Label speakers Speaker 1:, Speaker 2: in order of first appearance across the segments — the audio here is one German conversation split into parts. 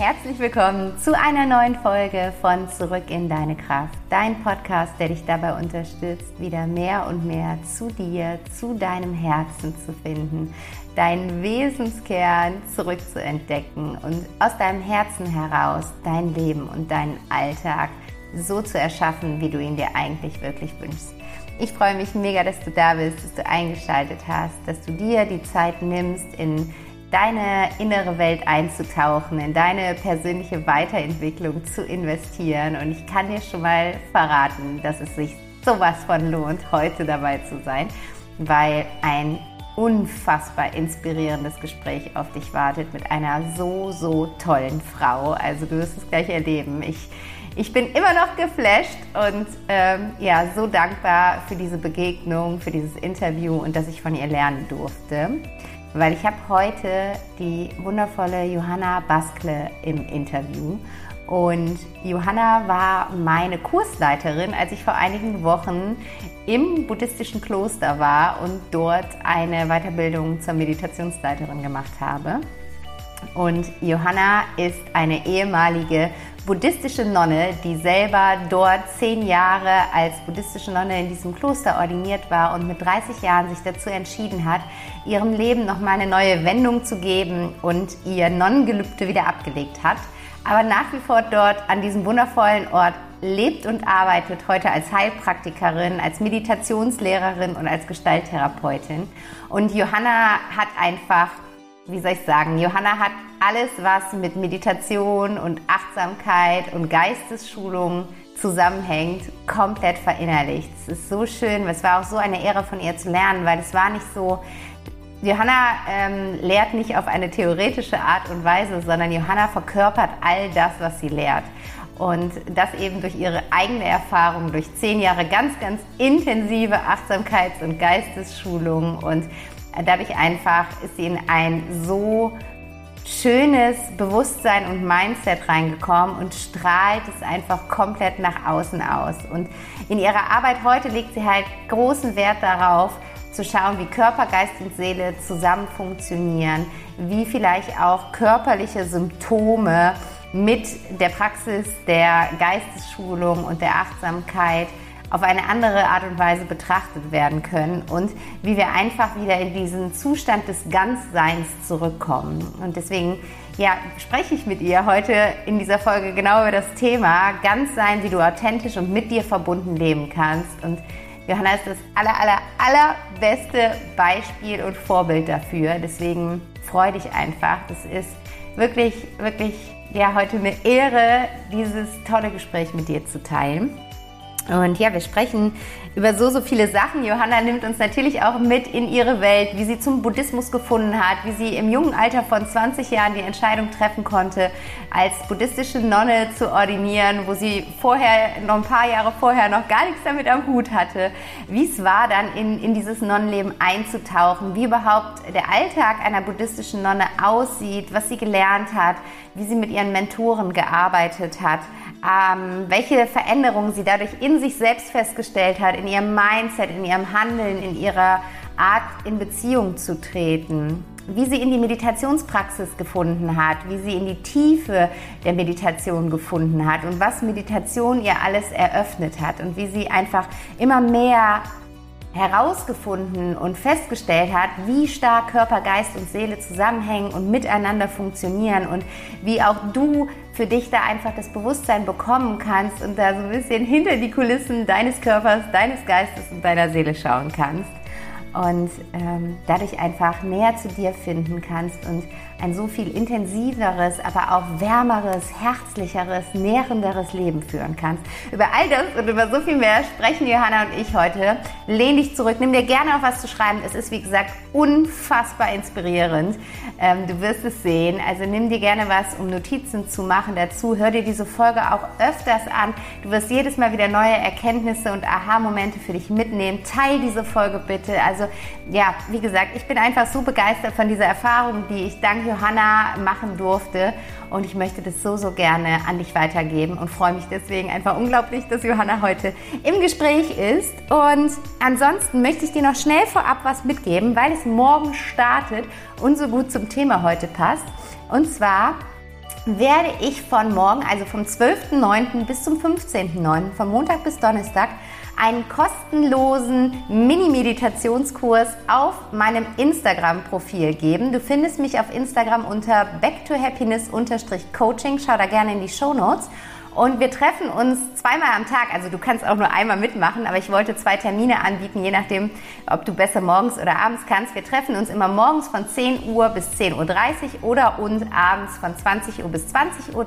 Speaker 1: Herzlich willkommen zu einer neuen Folge von Zurück in deine Kraft. Dein Podcast, der dich dabei unterstützt, wieder mehr und mehr zu dir, zu deinem Herzen zu finden, deinen Wesenskern zurückzuentdecken und aus deinem Herzen heraus dein Leben und deinen Alltag so zu erschaffen, wie du ihn dir eigentlich wirklich wünschst. Ich freue mich mega, dass du da bist, dass du eingeschaltet hast, dass du dir die Zeit nimmst, in deine innere Welt einzutauchen, in deine persönliche Weiterentwicklung zu investieren. Und ich kann dir schon mal verraten, dass es sich sowas von lohnt, heute dabei zu sein, weil ein unfassbar inspirierendes Gespräch auf dich wartet mit einer so, so tollen Frau. Also du wirst es gleich erleben. Ich, ich bin immer noch geflasht und ähm, ja, so dankbar für diese Begegnung, für dieses Interview und dass ich von ihr lernen durfte weil ich habe heute die wundervolle Johanna Baskle im Interview. Und Johanna war meine Kursleiterin, als ich vor einigen Wochen im buddhistischen Kloster war und dort eine Weiterbildung zur Meditationsleiterin gemacht habe. Und Johanna ist eine ehemalige buddhistische Nonne, die selber dort zehn Jahre als buddhistische Nonne in diesem Kloster ordiniert war und mit 30 Jahren sich dazu entschieden hat, ihrem Leben nochmal eine neue Wendung zu geben und ihr Nonnengelübde wieder abgelegt hat. Aber nach wie vor dort an diesem wundervollen Ort lebt und arbeitet heute als Heilpraktikerin, als Meditationslehrerin und als Gestalttherapeutin. Und Johanna hat einfach wie soll ich sagen, Johanna hat alles, was mit Meditation und Achtsamkeit und Geistesschulung zusammenhängt, komplett verinnerlicht. Es ist so schön, es war auch so eine Ehre von ihr zu lernen, weil es war nicht so, Johanna ähm, lehrt nicht auf eine theoretische Art und Weise, sondern Johanna verkörpert all das, was sie lehrt. Und das eben durch ihre eigene Erfahrung, durch zehn Jahre ganz, ganz intensive Achtsamkeits- und Geistesschulung und dadurch einfach ist sie in ein so schönes Bewusstsein und Mindset reingekommen und strahlt es einfach komplett nach außen aus. Und in ihrer Arbeit heute legt sie halt großen Wert darauf, zu schauen, wie Körper, Geist und Seele zusammen funktionieren, wie vielleicht auch körperliche Symptome mit der Praxis der Geistesschulung und der Achtsamkeit auf eine andere Art und Weise betrachtet werden können und wie wir einfach wieder in diesen Zustand des Ganzseins zurückkommen. Und deswegen ja, spreche ich mit ihr heute in dieser Folge genau über das Thema Ganzsein, wie du authentisch und mit dir verbunden leben kannst. Und Johanna ist das aller, aller, allerbeste Beispiel und Vorbild dafür. Deswegen freue dich einfach. Das ist wirklich, wirklich ja, heute eine Ehre, dieses tolle Gespräch mit dir zu teilen. Und ja, wir sprechen über so, so viele Sachen. Johanna nimmt uns natürlich auch mit in ihre Welt, wie sie zum Buddhismus gefunden hat, wie sie im jungen Alter von 20 Jahren die Entscheidung treffen konnte, als buddhistische Nonne zu ordinieren, wo sie vorher, noch ein paar Jahre vorher noch gar nichts damit am Hut hatte, wie es war, dann in, in dieses Nonnenleben einzutauchen, wie überhaupt der Alltag einer buddhistischen Nonne aussieht, was sie gelernt hat, wie sie mit ihren Mentoren gearbeitet hat ähm, welche Veränderungen sie dadurch in sich selbst festgestellt hat, in ihrem Mindset, in ihrem Handeln, in ihrer Art in Beziehung zu treten, wie sie in die Meditationspraxis gefunden hat, wie sie in die Tiefe der Meditation gefunden hat und was Meditation ihr alles eröffnet hat und wie sie einfach immer mehr herausgefunden und festgestellt hat, wie stark Körper, Geist und Seele zusammenhängen und miteinander funktionieren und wie auch du für dich da einfach das Bewusstsein bekommen kannst und da so ein bisschen hinter die Kulissen deines Körpers, deines Geistes und deiner Seele schauen kannst. Und ähm, dadurch einfach näher zu dir finden kannst und ein so viel intensiveres, aber auch wärmeres, herzlicheres, nährenderes Leben führen kannst. Über all das und über so viel mehr sprechen Johanna und ich heute. Lehn dich zurück, nimm dir gerne auch was zu schreiben. Es ist, wie gesagt, unfassbar inspirierend. Ähm, du wirst es sehen. Also nimm dir gerne was, um Notizen zu machen dazu. Hör dir diese Folge auch öfters an. Du wirst jedes Mal wieder neue Erkenntnisse und Aha-Momente für dich mitnehmen. Teil diese Folge bitte. Also ja, wie gesagt, ich bin einfach so begeistert von dieser Erfahrung, die ich dank Johanna machen durfte. Und ich möchte das so, so gerne an dich weitergeben und freue mich deswegen einfach unglaublich, dass Johanna heute im Gespräch ist. Und ansonsten möchte ich dir noch schnell vorab was mitgeben, weil es morgen startet und so gut zum Thema heute passt. Und zwar werde ich von morgen, also vom 12.09. bis zum 15.09., von Montag bis Donnerstag, einen kostenlosen Mini-Meditationskurs auf meinem Instagram-Profil geben. Du findest mich auf Instagram unter backtohappiness-coaching. Schau da gerne in die Show Notes. Und wir treffen uns zweimal am Tag. Also du kannst auch nur einmal mitmachen, aber ich wollte zwei Termine anbieten, je nachdem, ob du besser morgens oder abends kannst. Wir treffen uns immer morgens von 10 Uhr bis 10.30 Uhr oder und abends von 20 Uhr bis 20.30 Uhr.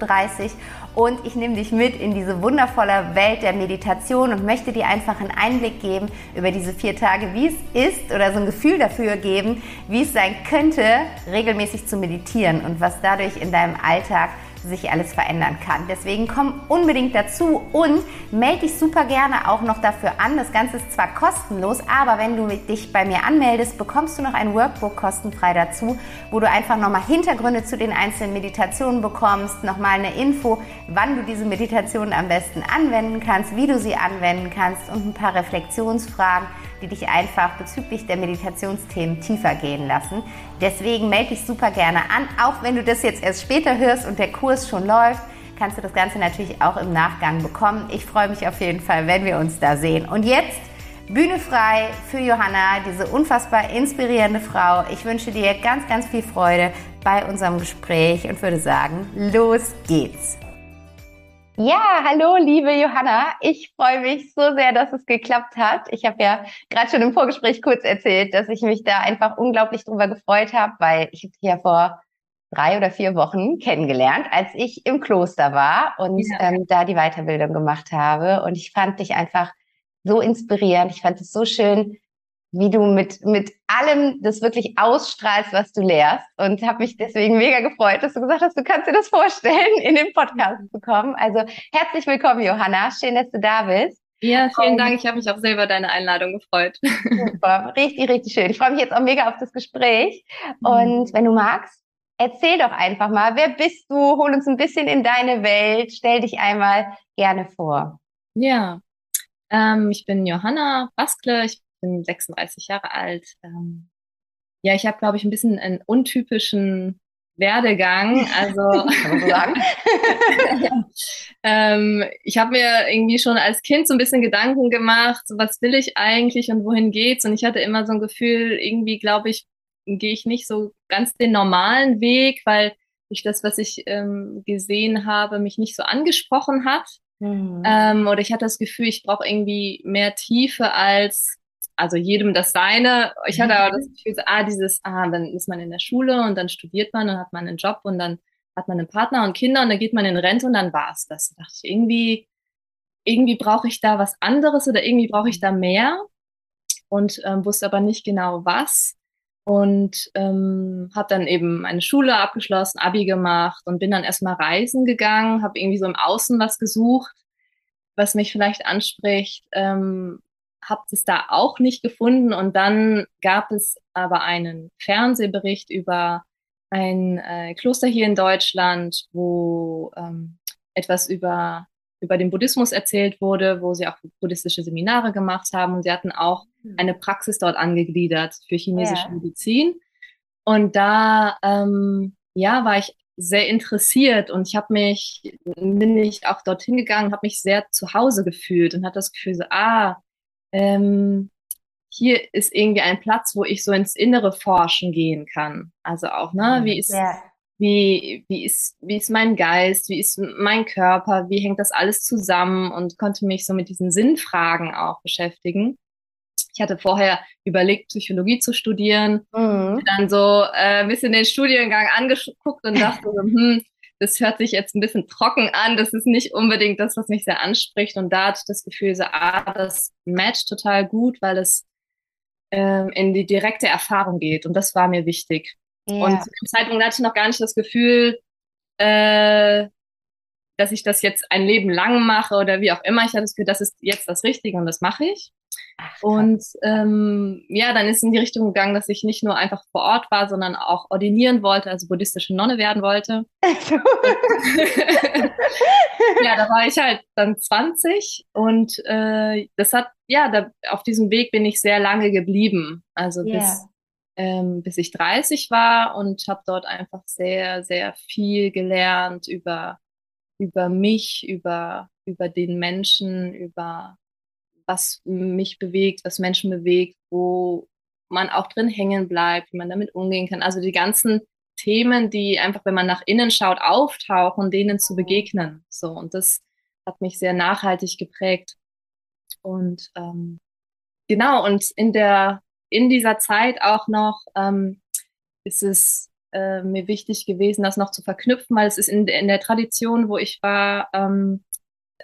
Speaker 1: Und ich nehme dich mit in diese wundervolle Welt der Meditation und möchte dir einfach einen Einblick geben über diese vier Tage, wie es ist oder so ein Gefühl dafür geben, wie es sein könnte, regelmäßig zu meditieren und was dadurch in deinem Alltag sich alles verändern kann. Deswegen komm unbedingt dazu und melde dich super gerne auch noch dafür an. Das Ganze ist zwar kostenlos, aber wenn du dich bei mir anmeldest, bekommst du noch ein Workbook kostenfrei dazu, wo du einfach nochmal Hintergründe zu den einzelnen Meditationen bekommst, nochmal eine Info, wann du diese Meditationen am besten anwenden kannst, wie du sie anwenden kannst und ein paar Reflexionsfragen die dich einfach bezüglich der Meditationsthemen tiefer gehen lassen. Deswegen melde dich super gerne an. Auch wenn du das jetzt erst später hörst und der Kurs schon läuft, kannst du das Ganze natürlich auch im Nachgang bekommen. Ich freue mich auf jeden Fall, wenn wir uns da sehen. Und jetzt Bühne frei für Johanna, diese unfassbar inspirierende Frau. Ich wünsche dir ganz, ganz viel Freude bei unserem Gespräch und würde sagen, los geht's. Ja, hallo, liebe Johanna. Ich freue mich so sehr, dass es geklappt hat. Ich habe ja gerade schon im Vorgespräch kurz erzählt, dass ich mich da einfach unglaublich drüber gefreut habe, weil ich habe dich ja vor drei oder vier Wochen kennengelernt, als ich im Kloster war und ja. ähm, da die Weiterbildung gemacht habe. Und ich fand dich einfach so inspirierend. Ich fand es so schön, wie du mit, mit allem das wirklich ausstrahlst, was du lehrst. Und habe mich deswegen mega gefreut, dass du gesagt hast, du kannst dir das vorstellen, in den Podcast zu kommen. Also herzlich willkommen, Johanna. Schön, dass du da bist.
Speaker 2: Ja, vielen Dank. Ich habe mich auch selber deine Einladung gefreut.
Speaker 1: Super, richtig, richtig schön. Ich freue mich jetzt auch mega auf das Gespräch. Mhm. Und wenn du magst, erzähl doch einfach mal, wer bist du? Hol uns ein bisschen in deine Welt. Stell dich einmal gerne vor.
Speaker 2: Ja, ähm, ich bin Johanna Baskle. Ich bin 36 Jahre alt. Ähm, ja, ich habe, glaube ich, ein bisschen einen untypischen Werdegang. Also ähm, ich habe mir irgendwie schon als Kind so ein bisschen Gedanken gemacht, so, was will ich eigentlich und wohin geht's? Und ich hatte immer so ein Gefühl, irgendwie glaube ich, gehe ich nicht so ganz den normalen Weg, weil ich das, was ich ähm, gesehen habe, mich nicht so angesprochen hat. Mhm. Ähm, oder ich hatte das Gefühl, ich brauche irgendwie mehr Tiefe als also jedem das seine. Ich hatte aber das mhm. Gefühl, so, ah, dieses, ah, dann ist man in der Schule und dann studiert man und hat man einen Job und dann hat man einen Partner und Kinder und dann geht man in Rente und dann war es das. Da dachte ich, irgendwie, irgendwie brauche ich da was anderes oder irgendwie brauche ich da mehr und ähm, wusste aber nicht genau was. Und ähm, habe dann eben meine Schule abgeschlossen, Abi gemacht und bin dann erstmal reisen gegangen, habe irgendwie so im Außen was gesucht, was mich vielleicht anspricht, ähm, habe es da auch nicht gefunden. Und dann gab es aber einen Fernsehbericht über ein äh, Kloster hier in Deutschland, wo ähm, etwas über, über den Buddhismus erzählt wurde, wo sie auch buddhistische Seminare gemacht haben. Und sie hatten auch hm. eine Praxis dort angegliedert für chinesische ja. Medizin. Und da ähm, ja, war ich sehr interessiert und ich habe mich, bin ich auch dorthin gegangen, habe mich sehr zu Hause gefühlt und hatte das Gefühl so, ah, ähm, hier ist irgendwie ein Platz, wo ich so ins Innere forschen gehen kann. Also auch, ne, wie ist, ja. wie, wie ist, wie ist mein Geist, wie ist mein Körper, wie hängt das alles zusammen und konnte mich so mit diesen Sinnfragen auch beschäftigen. Ich hatte vorher überlegt, Psychologie zu studieren, mhm. dann so äh, ein bisschen den Studiengang angeguckt und dachte so, hm, das hört sich jetzt ein bisschen trocken an, das ist nicht unbedingt das, was mich sehr anspricht. Und da hatte ich das Gefühl, so, ah, das matcht total gut, weil es ähm, in die direkte Erfahrung geht. Und das war mir wichtig. Ja. Und zu dem Zeitpunkt hatte ich noch gar nicht das Gefühl, äh, dass ich das jetzt ein Leben lang mache oder wie auch immer. Ich hatte das Gefühl, das ist jetzt das Richtige und das mache ich. Ach, und ähm, ja, dann ist in die Richtung gegangen, dass ich nicht nur einfach vor Ort war, sondern auch ordinieren wollte, also buddhistische Nonne werden wollte. ja, da war ich halt dann 20 und äh, das hat, ja, da, auf diesem Weg bin ich sehr lange geblieben. Also yeah. bis, ähm, bis ich 30 war und habe dort einfach sehr, sehr viel gelernt über, über mich, über, über den Menschen, über was mich bewegt, was Menschen bewegt, wo man auch drin hängen bleibt, wie man damit umgehen kann. Also die ganzen Themen, die einfach, wenn man nach innen schaut, auftauchen, denen zu begegnen. So und das hat mich sehr nachhaltig geprägt. Und ähm, genau und in der in dieser Zeit auch noch ähm, ist es äh, mir wichtig gewesen, das noch zu verknüpfen, weil es ist in, in der Tradition, wo ich war, ähm,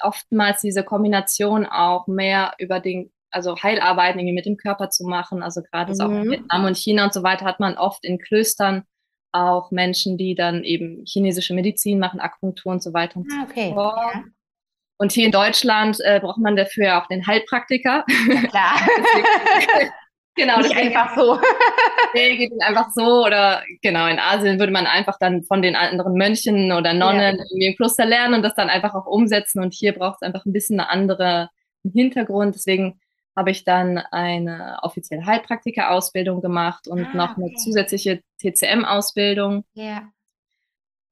Speaker 2: oftmals diese Kombination auch mehr über den, also Heilarbeiten irgendwie mit dem Körper zu machen. Also gerade mhm. so auch in Vietnam und China und so weiter hat man oft in Klöstern auch Menschen, die dann eben chinesische Medizin machen, Akupunktur und so weiter und
Speaker 1: ah, okay. so fort. Ja.
Speaker 2: Und hier in Deutschland äh, braucht man dafür ja auch den Heilpraktiker. Ja, klar.
Speaker 1: genau. Nicht einfach so.
Speaker 2: nee, geht nicht einfach so. Oder genau, in Asien würde man einfach dann von den anderen Mönchen oder Nonnen ja. irgendwie im Kloster lernen und das dann einfach auch umsetzen. Und hier braucht es einfach ein bisschen eine andere Hintergrund. Deswegen habe ich dann eine offizielle Heilpraktiker-Ausbildung gemacht und ah, noch eine zusätzliche TCM-Ausbildung,
Speaker 1: ja.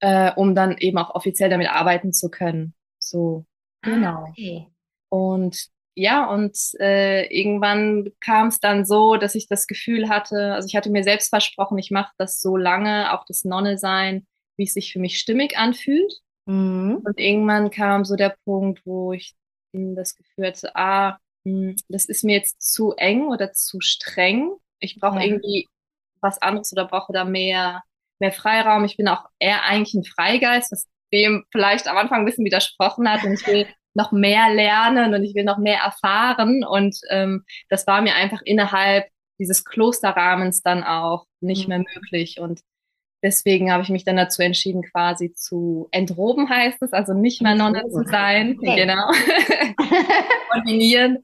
Speaker 2: äh, um dann eben auch offiziell damit arbeiten zu können. So, ah, genau. Okay. Und ja, und äh, irgendwann kam es dann so, dass ich das Gefühl hatte, also ich hatte mir selbst versprochen, ich mache das so lange, auch das Nonne sein, wie es sich für mich stimmig anfühlt. Mhm. Und irgendwann kam so der Punkt, wo ich das Gefühl hatte, ah, hm, das ist mir jetzt zu eng oder zu streng. Ich brauche ja. irgendwie was anderes oder brauche da mehr, mehr Freiraum. Ich bin auch eher eigentlich ein Freigeist, was dem vielleicht am Anfang ein bisschen widersprochen hat. Und ich will noch mehr lernen und ich will noch mehr erfahren. Und ähm, das war mir einfach innerhalb dieses Klosterrahmens dann auch nicht mhm. mehr möglich. Und deswegen habe ich mich dann dazu entschieden, quasi zu entroben heißt es, also nicht mehr Nonne zu sein, okay. genau, kombinieren,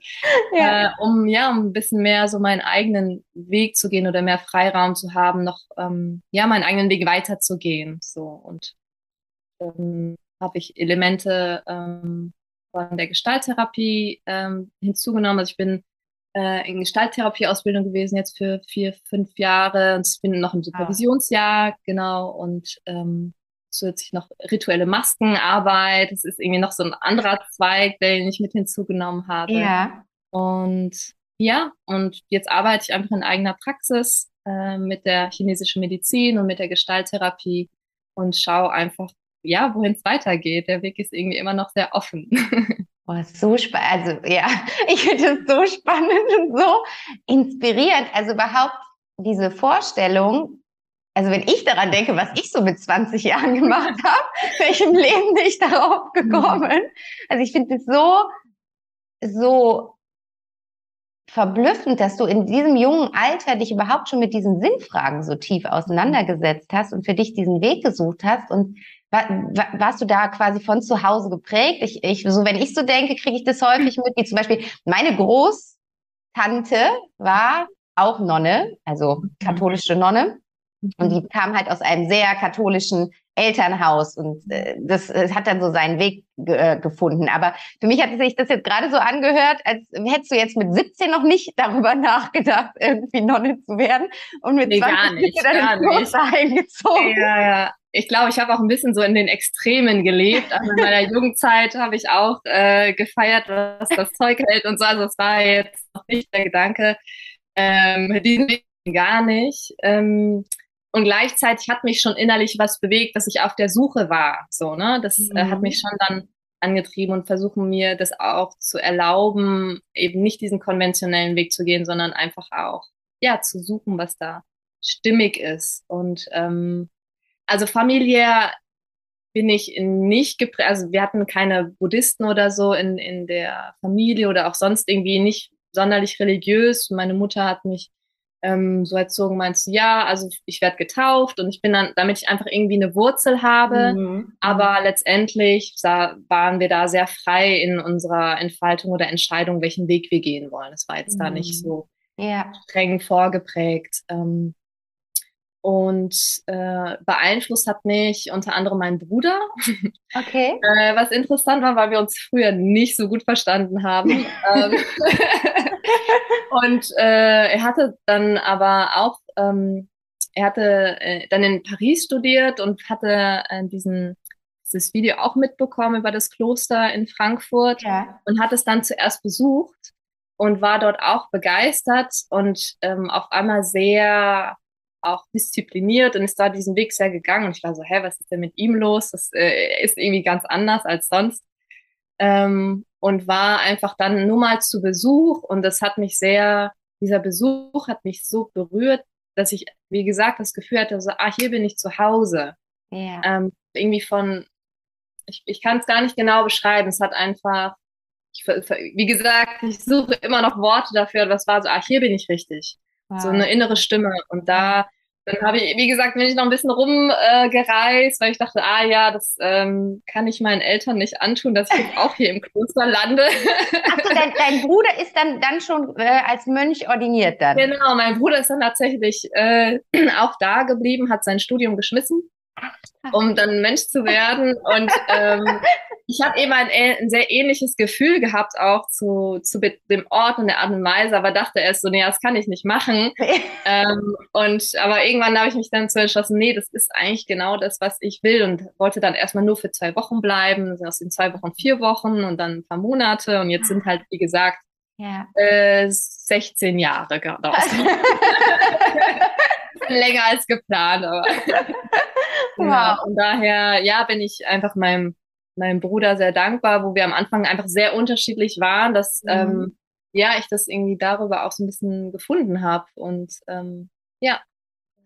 Speaker 2: ja. Äh, um ja, um ein bisschen mehr so meinen eigenen Weg zu gehen oder mehr Freiraum zu haben, noch ähm, ja meinen eigenen Weg weiterzugehen, so und ähm, habe ich Elemente ähm, von der Gestalttherapie ähm, hinzugenommen. Also ich bin äh, in Gestalttherapieausbildung gewesen, jetzt für vier, fünf Jahre. Und ich bin noch im ah. Supervisionsjahr, genau, und ähm, zusätzlich noch rituelle Maskenarbeit. Das ist irgendwie noch so ein anderer Zweig, den ich mit hinzugenommen habe.
Speaker 1: Ja.
Speaker 2: Und ja, und jetzt arbeite ich einfach in eigener Praxis äh, mit der chinesischen Medizin und mit der Gestalttherapie und schaue einfach, ja, wohin es weitergeht. Der Weg ist irgendwie immer noch sehr offen.
Speaker 1: Oh, so spannend. Also ja, ich finde es so spannend und so inspirierend. Also überhaupt diese Vorstellung, also wenn ich daran denke, was ich so mit 20 Jahren gemacht habe, welchem Leben bin ich darauf mhm. gekommen? Also ich finde es so, so verblüffend, dass du in diesem jungen Alter dich überhaupt schon mit diesen Sinnfragen so tief auseinandergesetzt hast und für dich diesen Weg gesucht hast und warst du da quasi von zu Hause geprägt? Ich, ich, so wenn ich so denke, kriege ich das häufig mit, wie zum Beispiel meine Großtante war auch Nonne, also mhm. katholische Nonne. Und die kam halt aus einem sehr katholischen Elternhaus und äh, das, das hat dann so seinen Weg äh, gefunden. Aber für mich hat sich das jetzt gerade so angehört, als hättest du jetzt mit 17 noch nicht darüber nachgedacht, irgendwie Nonne zu werden und mit
Speaker 2: nee, 20 gar nicht, dann ins eingezogen. Ja, ja ich glaube, ich habe auch ein bisschen so in den Extremen gelebt. Also in meiner Jugendzeit habe ich auch äh, gefeiert, was das Zeug hält und so. Also es war jetzt noch nicht der Gedanke, ähm, diesen Weg gar nicht. Ähm, und gleichzeitig hat mich schon innerlich was bewegt, dass ich auf der Suche war. So, ne? Das mhm. äh, hat mich mhm. schon dann angetrieben und versuchen mir das auch zu erlauben, eben nicht diesen konventionellen Weg zu gehen, sondern einfach auch ja zu suchen, was da stimmig ist. Und ähm, also familiär bin ich nicht geprägt, also wir hatten keine Buddhisten oder so in, in der Familie oder auch sonst irgendwie nicht sonderlich religiös. Meine Mutter hat mich ähm, so erzogen, meinst du, ja, also ich werde getauft und ich bin dann, damit ich einfach irgendwie eine Wurzel habe. Mhm. Aber letztendlich sah, waren wir da sehr frei in unserer Entfaltung oder Entscheidung, welchen Weg wir gehen wollen. Das war jetzt mhm. da nicht mhm. so
Speaker 1: ja.
Speaker 2: streng vorgeprägt. Ähm, und äh, beeinflusst hat mich unter anderem mein Bruder.
Speaker 1: Okay.
Speaker 2: äh, was interessant war, weil wir uns früher nicht so gut verstanden haben. ähm, und äh, er hatte dann aber auch, ähm, er hatte äh, dann in Paris studiert und hatte äh, diesen dieses Video auch mitbekommen über das Kloster in Frankfurt ja. und hat es dann zuerst besucht und war dort auch begeistert und ähm, auf einmal sehr auch diszipliniert und ist da diesen Weg sehr gegangen. Und ich war so, hä, was ist denn mit ihm los? Das äh, ist irgendwie ganz anders als sonst. Ähm, und war einfach dann nur mal zu Besuch und das hat mich sehr, dieser Besuch hat mich so berührt, dass ich, wie gesagt, das Gefühl hatte, so, ah, hier bin ich zu Hause. Ja. Ähm, irgendwie von, ich, ich kann es gar nicht genau beschreiben. Es hat einfach, ich, wie gesagt, ich suche immer noch Worte dafür. Was war so, ah, hier bin ich richtig. Wow. So eine innere Stimme. Und da, dann habe ich, wie gesagt, bin ich noch ein bisschen rumgereist, äh, weil ich dachte, ah ja, das ähm, kann ich meinen Eltern nicht antun, dass ich jetzt auch hier im Kloster lande.
Speaker 1: Achso, dein, dein Bruder ist dann, dann schon äh, als Mönch ordiniert dann?
Speaker 2: Genau, mein Bruder ist dann tatsächlich äh, auch da geblieben, hat sein Studium geschmissen um dann Mensch zu werden. Und ähm, ich habe eben ein, ein, sehr ähnliches Gefühl gehabt auch zu, zu dem Ort und der Art und Weise, aber dachte erst so, nee, das kann ich nicht machen. ähm, und aber irgendwann habe ich mich dann zu entschlossen, nee, das ist eigentlich genau das, was ich will und wollte dann erstmal nur für zwei Wochen bleiben, aus den zwei Wochen vier Wochen und dann ein paar Monate und jetzt sind halt, wie gesagt, ja. äh, 16 Jahre daraus. Länger als geplant, aber. Wow. Ja, und daher, ja, bin ich einfach meinem, meinem Bruder sehr dankbar, wo wir am Anfang einfach sehr unterschiedlich waren, dass, mhm. ähm, ja, ich das irgendwie darüber auch so ein bisschen gefunden habe und, ähm, ja.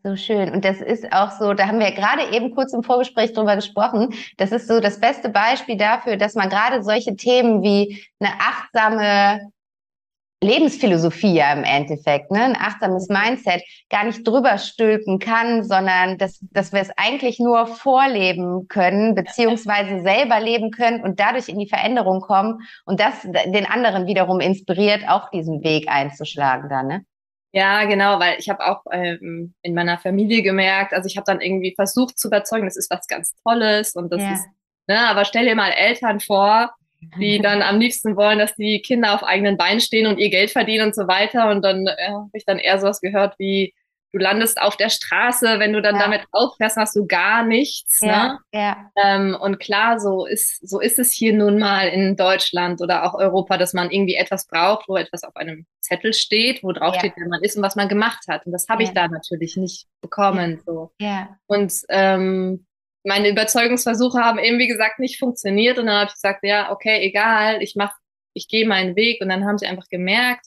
Speaker 1: So schön. Und das ist auch so, da haben wir gerade eben kurz im Vorgespräch drüber gesprochen. Das ist so das beste Beispiel dafür, dass man gerade solche Themen wie eine achtsame Lebensphilosophie ja im Endeffekt, ne? ein achtsames Mindset, gar nicht drüber stülpen kann, sondern dass, dass wir es eigentlich nur vorleben können, beziehungsweise selber leben können und dadurch in die Veränderung kommen und das den anderen wiederum inspiriert, auch diesen Weg einzuschlagen dann, ne?
Speaker 2: Ja, genau, weil ich habe auch ähm, in meiner Familie gemerkt, also ich habe dann irgendwie versucht zu überzeugen, das ist was ganz Tolles und das ja. ist, ne, aber stell dir mal Eltern vor, die dann am liebsten wollen, dass die Kinder auf eigenen Beinen stehen und ihr Geld verdienen und so weiter. Und dann äh, habe ich dann eher sowas gehört wie, du landest auf der Straße, wenn du dann ja. damit auffährst, hast du gar nichts. Ja, ne? ja. Ähm, und klar, so ist, so ist es hier nun mal in Deutschland oder auch Europa, dass man irgendwie etwas braucht, wo etwas auf einem Zettel steht, wo drauf ja. steht, wer man ist und was man gemacht hat. Und das habe ich da natürlich nicht bekommen. So. Ja. Und ähm, meine Überzeugungsversuche haben eben, wie gesagt, nicht funktioniert. Und dann habe ich gesagt, ja, okay, egal, ich mach, ich gehe meinen Weg. Und dann haben sie einfach gemerkt,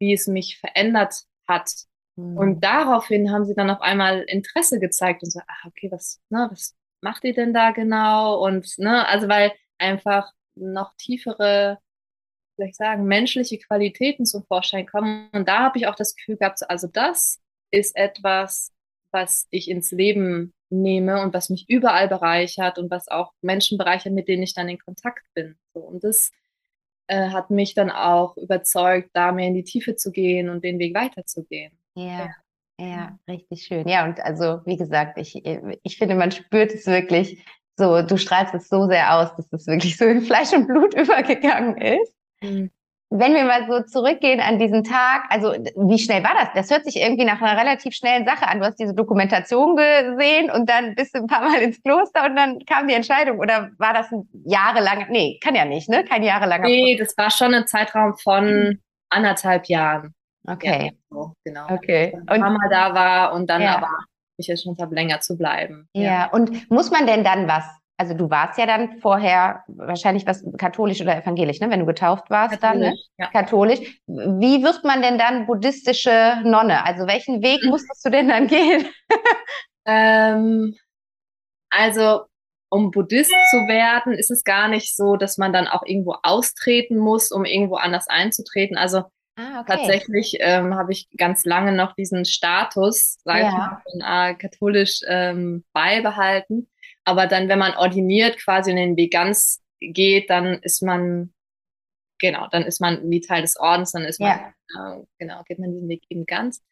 Speaker 2: wie es mich verändert hat. Mhm. Und daraufhin haben sie dann auf einmal Interesse gezeigt und so, ah, okay, was, ne, was macht ihr denn da genau? Und, ne, also weil einfach noch tiefere, soll ich sagen, menschliche Qualitäten zum Vorschein kommen. Und da habe ich auch das Gefühl gehabt, also das ist etwas, was ich ins Leben nehme und was mich überall bereichert und was auch Menschen bereichert, mit denen ich dann in Kontakt bin. So, und das äh, hat mich dann auch überzeugt, da mehr in die Tiefe zu gehen und den Weg weiterzugehen.
Speaker 1: Ja. ja. Ja, richtig schön. Ja, und also, wie gesagt, ich, ich finde, man spürt es wirklich so, du strahlst es so sehr aus, dass es wirklich so in Fleisch und Blut übergegangen ist. Mhm wenn wir mal so zurückgehen an diesen Tag, also wie schnell war das? Das hört sich irgendwie nach einer relativ schnellen Sache an. Du hast diese Dokumentation gesehen und dann bist du ein paar Mal ins Kloster und dann kam die Entscheidung. Oder war das ein jahrelanger, nee, kann ja nicht, ne? Kein jahrelanger
Speaker 2: Nee, das war schon ein Zeitraum von mhm. anderthalb Jahren.
Speaker 1: Okay.
Speaker 2: Ja, so, genau.
Speaker 1: Okay.
Speaker 2: Und ein paar Mal da war und dann ja. aber mich entschlossen habe, länger zu bleiben.
Speaker 1: Ja. ja, und muss man denn dann was also du warst ja dann vorher wahrscheinlich was katholisch oder evangelisch, ne? wenn du getauft warst katholisch, dann, ne? Ja. Katholisch. Wie wird man denn dann buddhistische Nonne? Also welchen Weg musstest du denn dann gehen?
Speaker 2: ähm, also um Buddhist zu werden, ist es gar nicht so, dass man dann auch irgendwo austreten muss, um irgendwo anders einzutreten. Also ah, okay. tatsächlich ähm, habe ich ganz lange noch diesen Status, sage ja. ich mal, katholisch ähm, beibehalten. Aber dann, wenn man ordiniert quasi in den Weg ganz geht, dann ist man, genau, dann ist man wie Teil des Ordens, dann ist man, ja. äh, genau, geht man diesen Weg eben ganz.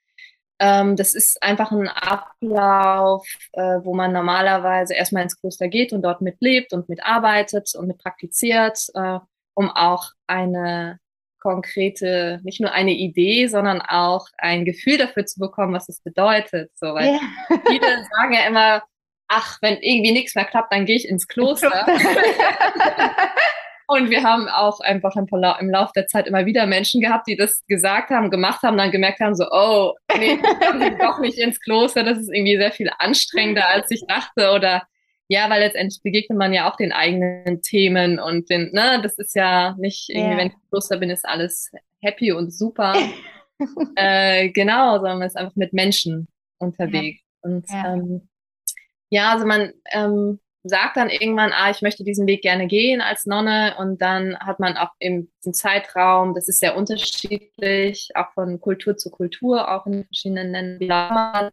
Speaker 2: Ähm, das ist einfach ein Ablauf, äh, wo man normalerweise erstmal ins Kloster geht und dort mitlebt und mitarbeitet und mit praktiziert, äh, um auch eine konkrete, nicht nur eine Idee, sondern auch ein Gefühl dafür zu bekommen, was es bedeutet. So, weil yeah. viele sagen ja immer, ach, wenn irgendwie nichts mehr klappt, dann gehe ich ins Kloster. Und wir haben auch einfach im, im Laufe der Zeit immer wieder Menschen gehabt, die das gesagt haben, gemacht haben, dann gemerkt haben, so, oh, nee, ich doch nicht ins Kloster, das ist irgendwie sehr viel anstrengender, als ich dachte. Oder ja, weil letztendlich begegnet man ja auch den eigenen Themen und den, ne, das ist ja nicht irgendwie, ja. wenn ich im Kloster bin, ist alles happy und super. äh, genau, sondern man ist einfach mit Menschen unterwegs. Ja. Und ja. Ähm, ja, also man ähm, sagt dann irgendwann, ah, ich möchte diesen Weg gerne gehen als Nonne. Und dann hat man auch im Zeitraum, das ist sehr unterschiedlich, auch von Kultur zu Kultur, auch in verschiedenen Ländern,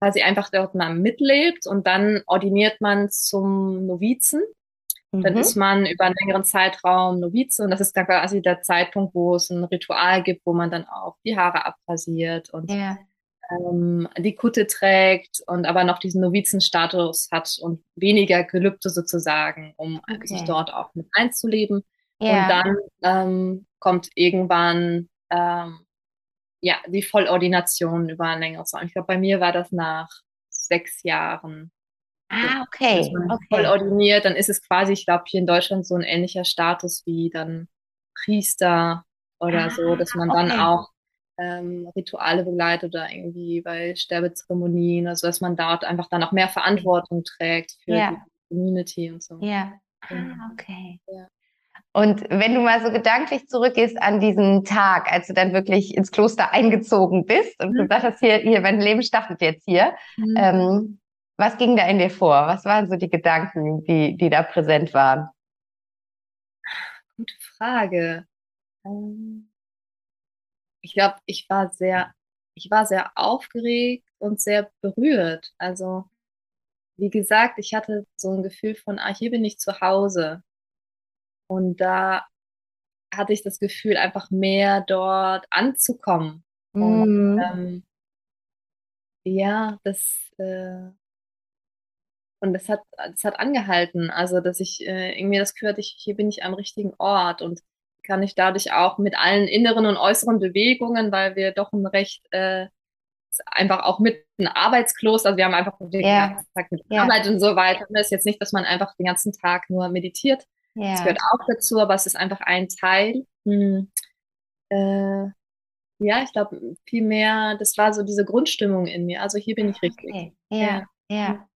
Speaker 2: quasi einfach dort mal mitlebt. Und dann ordiniert man zum Novizen. Mhm. Dann ist man über einen längeren Zeitraum Novize. Und das ist dann quasi der Zeitpunkt, wo es ein Ritual gibt, wo man dann auch die Haare abrasiert und ja ähm, die Kutte trägt und aber noch diesen Novizenstatus hat und weniger Gelübde sozusagen, um okay. sich dort auch mit einzuleben. Ja. Und dann ähm, kommt irgendwann ähm, ja die Vollordination über ein längeres Zeit. Ich glaube, bei mir war das nach sechs Jahren.
Speaker 1: Ah, okay.
Speaker 2: okay. Voll ordiniert, dann ist es quasi, ich glaube, hier in Deutschland so ein ähnlicher Status wie dann Priester oder ah, so, dass man okay. dann auch ähm, Rituale begleitet oder irgendwie bei Sterbezeremonien, also dass man dort einfach dann auch mehr Verantwortung trägt für ja. die Community und so.
Speaker 1: Ja, ah, okay. Ja. Und wenn du mal so gedanklich zurückgehst an diesen Tag, als du dann wirklich ins Kloster eingezogen bist und mhm. gesagt hast, hier, hier, mein Leben startet jetzt hier, mhm. ähm, was ging da in dir vor? Was waren so die Gedanken, die, die da präsent waren?
Speaker 2: Gute Frage. Ähm ich glaube, ich war sehr, ich war sehr aufgeregt und sehr berührt. Also, wie gesagt, ich hatte so ein Gefühl von, ah, hier bin ich zu Hause. Und da hatte ich das Gefühl, einfach mehr dort anzukommen. Mm. Und, mhm. ähm, ja, das, äh, und das hat, das hat angehalten. Also, dass ich äh, irgendwie das hatte, ich, hier bin ich am richtigen Ort. Und kann ich dadurch auch mit allen inneren und äußeren Bewegungen, weil wir doch ein recht äh, einfach auch mit einem Arbeitskloster, also wir haben einfach den ja. ganzen Tag mit ja. Arbeit und so weiter. Das ist jetzt nicht, dass man einfach den ganzen Tag nur meditiert. Ja. Das gehört auch dazu, aber es ist einfach ein Teil. Hm. Äh, ja, ich glaube, viel mehr, das war so diese Grundstimmung in mir. Also hier bin ich richtig. Okay.
Speaker 1: Ja, ja.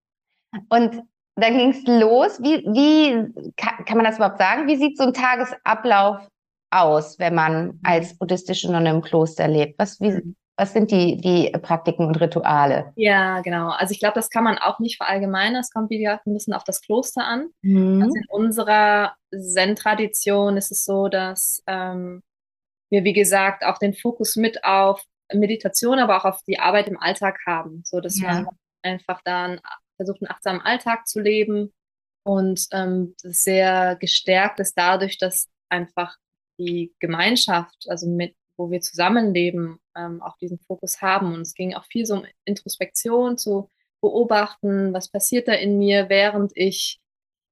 Speaker 1: Und dann ging es los. Wie, wie kann, kann, man das überhaupt sagen? Wie sieht so ein Tagesablauf aus, wenn man als buddhistische Nonne im Kloster lebt? Was, wie, mhm. was sind die, die Praktiken und Rituale?
Speaker 2: Ja, genau. Also ich glaube, das kann man auch nicht verallgemeinern. Es kommt, wie gesagt, ein bisschen auf das Kloster an. Mhm. Also in unserer Zen-Tradition ist es so, dass ähm, wir, wie gesagt, auch den Fokus mit auf Meditation, aber auch auf die Arbeit im Alltag haben, so dass ja. man einfach dann versucht, einen achtsamen Alltag zu leben und ähm, sehr gestärkt ist dadurch, dass einfach die Gemeinschaft, also mit, wo wir zusammenleben, ähm, auch diesen Fokus haben. Und es ging auch viel so um Introspektion, zu beobachten, was passiert da in mir, während ich,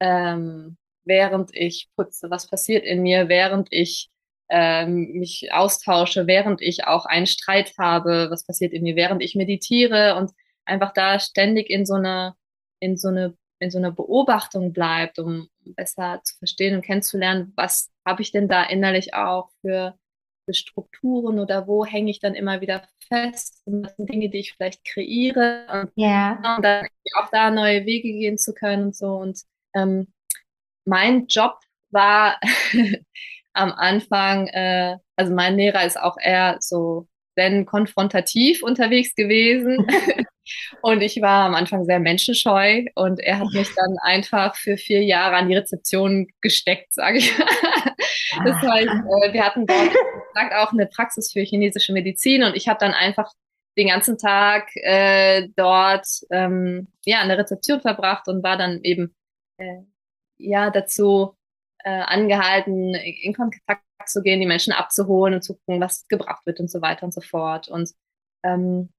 Speaker 2: ähm, während ich putze, was passiert in mir, während ich ähm, mich austausche, während ich auch einen Streit habe, was passiert in mir, während ich meditiere und einfach da ständig in so einer, in so eine, in so einer Beobachtung bleibt, um besser zu verstehen und kennenzulernen, was habe ich denn da innerlich auch für, für Strukturen oder wo hänge ich dann immer wieder fest und was sind Dinge, die ich vielleicht kreiere und, ja. und dann auch da neue Wege gehen zu können und so. Und ähm, mein Job war am Anfang, äh, also mein Lehrer ist auch eher so denn konfrontativ unterwegs gewesen. Und ich war am Anfang sehr menschenscheu und er hat mich dann einfach für vier Jahre an die Rezeption gesteckt, sage ich. das heißt, äh, wir hatten dort auch eine Praxis für chinesische Medizin und ich habe dann einfach den ganzen Tag äh, dort ähm, ja an der Rezeption verbracht und war dann eben äh, ja dazu äh, angehalten, in Kontakt zu gehen, die Menschen abzuholen und zu gucken, was gebracht wird und so weiter und so fort. Und ähm,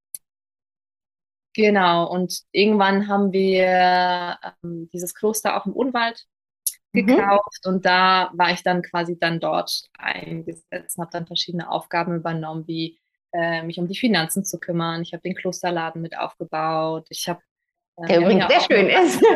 Speaker 2: Genau, und irgendwann haben wir ähm, dieses Kloster auch im Unwald mhm. gekauft und da war ich dann quasi dann dort eingesetzt, habe dann verschiedene Aufgaben übernommen, wie äh, mich um die Finanzen zu kümmern. Ich habe den Klosterladen mit aufgebaut. Ich habe
Speaker 1: äh, der übrigens sehr schön ist.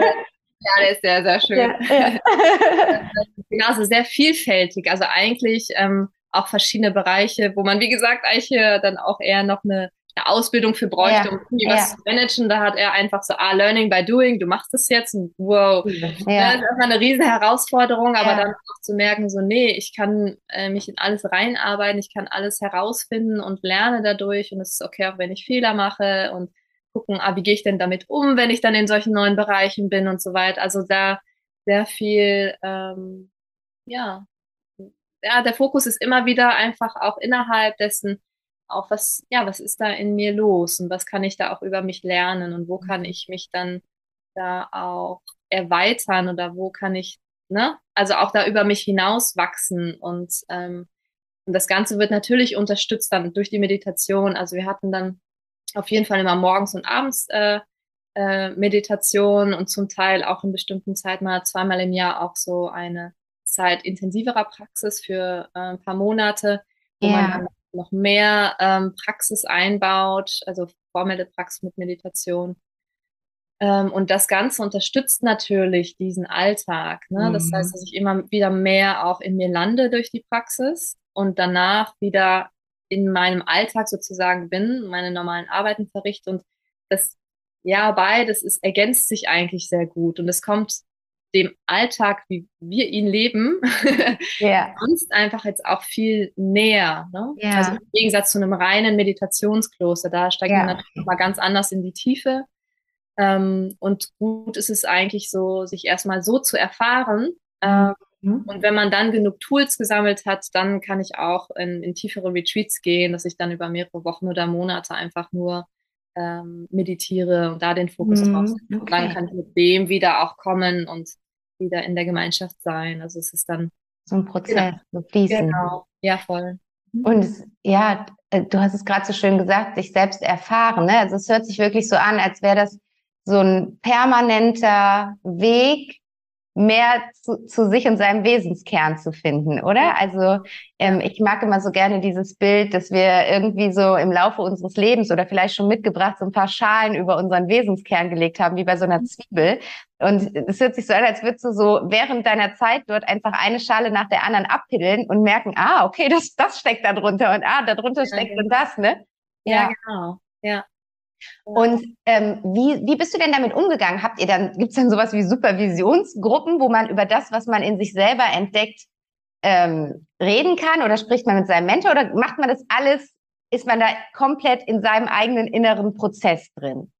Speaker 2: Ja, der ist sehr, sehr schön. Ja, ja. genau, also sehr vielfältig. Also eigentlich ähm, auch verschiedene Bereiche, wo man, wie gesagt, eigentlich hier dann auch eher noch eine, eine Ausbildung für bräuchte, um irgendwie was zu managen. Da hat er einfach so, ah, Learning by Doing, du machst es jetzt und wow. Ja. Das ist einfach eine riesen Herausforderung, aber dann auch zu merken, so, nee, ich kann äh, mich in alles reinarbeiten, ich kann alles herausfinden und lerne dadurch und es ist okay, auch wenn ich Fehler mache und gucken, ah, wie gehe ich denn damit um, wenn ich dann in solchen neuen Bereichen bin und so weiter. Also da sehr viel, ähm, ja, ja, der Fokus ist immer wieder einfach auch innerhalb dessen, auch was, ja, was ist da in mir los und was kann ich da auch über mich lernen und wo kann ich mich dann da auch erweitern oder wo kann ich, ne, also auch da über mich hinaus wachsen und, ähm, und das Ganze wird natürlich unterstützt dann durch die Meditation. Also wir hatten dann auf jeden Fall immer morgens und abends äh, äh, Meditation und zum Teil auch in bestimmten Zeiten mal zweimal im Jahr auch so eine Zeit intensiverer Praxis für äh, ein paar Monate, wo ja. man dann noch mehr ähm, Praxis einbaut, also formelle Praxis mit Meditation. Ähm, und das Ganze unterstützt natürlich diesen Alltag. Ne? Mhm. Das heißt, dass ich immer wieder mehr auch in mir lande durch die Praxis und danach wieder in meinem Alltag sozusagen bin, meine normalen Arbeiten verrichte und das, ja, beides ist, ergänzt sich eigentlich sehr gut und es kommt dem Alltag, wie wir ihn leben, ja. sonst einfach jetzt auch viel näher. Ne? Ja. Also im Gegensatz zu einem reinen Meditationskloster, da steigen ja. wir natürlich nochmal ganz anders in die Tiefe. Ähm, und gut ist es eigentlich so, sich erstmal so zu erfahren, ähm, Mhm. Und wenn man dann genug Tools gesammelt hat, dann kann ich auch in, in tiefere Retreats gehen, dass ich dann über mehrere Wochen oder Monate einfach nur ähm, meditiere und da den Fokus mhm. drauf setze. Und dann kann ich mit dem wieder auch kommen und wieder in der Gemeinschaft sein. Also es ist dann
Speaker 1: so ein Prozess, genau. so fließen. Genau,
Speaker 2: ja, voll.
Speaker 1: Mhm. Und es, ja, äh, du hast es gerade so schön gesagt, sich selbst erfahren. Ne? Also es hört sich wirklich so an, als wäre das so ein permanenter Weg, mehr zu, zu sich und seinem Wesenskern zu finden, oder? Also ähm, ich mag immer so gerne dieses Bild, dass wir irgendwie so im Laufe unseres Lebens oder vielleicht schon mitgebracht so ein paar Schalen über unseren Wesenskern gelegt haben, wie bei so einer mhm. Zwiebel. Und es hört sich so an, als würdest du so während deiner Zeit dort einfach eine Schale nach der anderen abpiddeln und merken, ah, okay, das, das steckt da drunter und ah, da drunter steckt genau. und das, ne?
Speaker 2: Ja, ja genau. Ja.
Speaker 1: Und ähm, wie, wie bist du denn damit umgegangen? Habt ihr dann, gibt es dann sowas wie Supervisionsgruppen, wo man über das, was man in sich selber entdeckt, ähm, reden kann? Oder spricht man mit seinem Mentor? Oder macht man das alles, ist man da komplett in seinem eigenen inneren Prozess drin?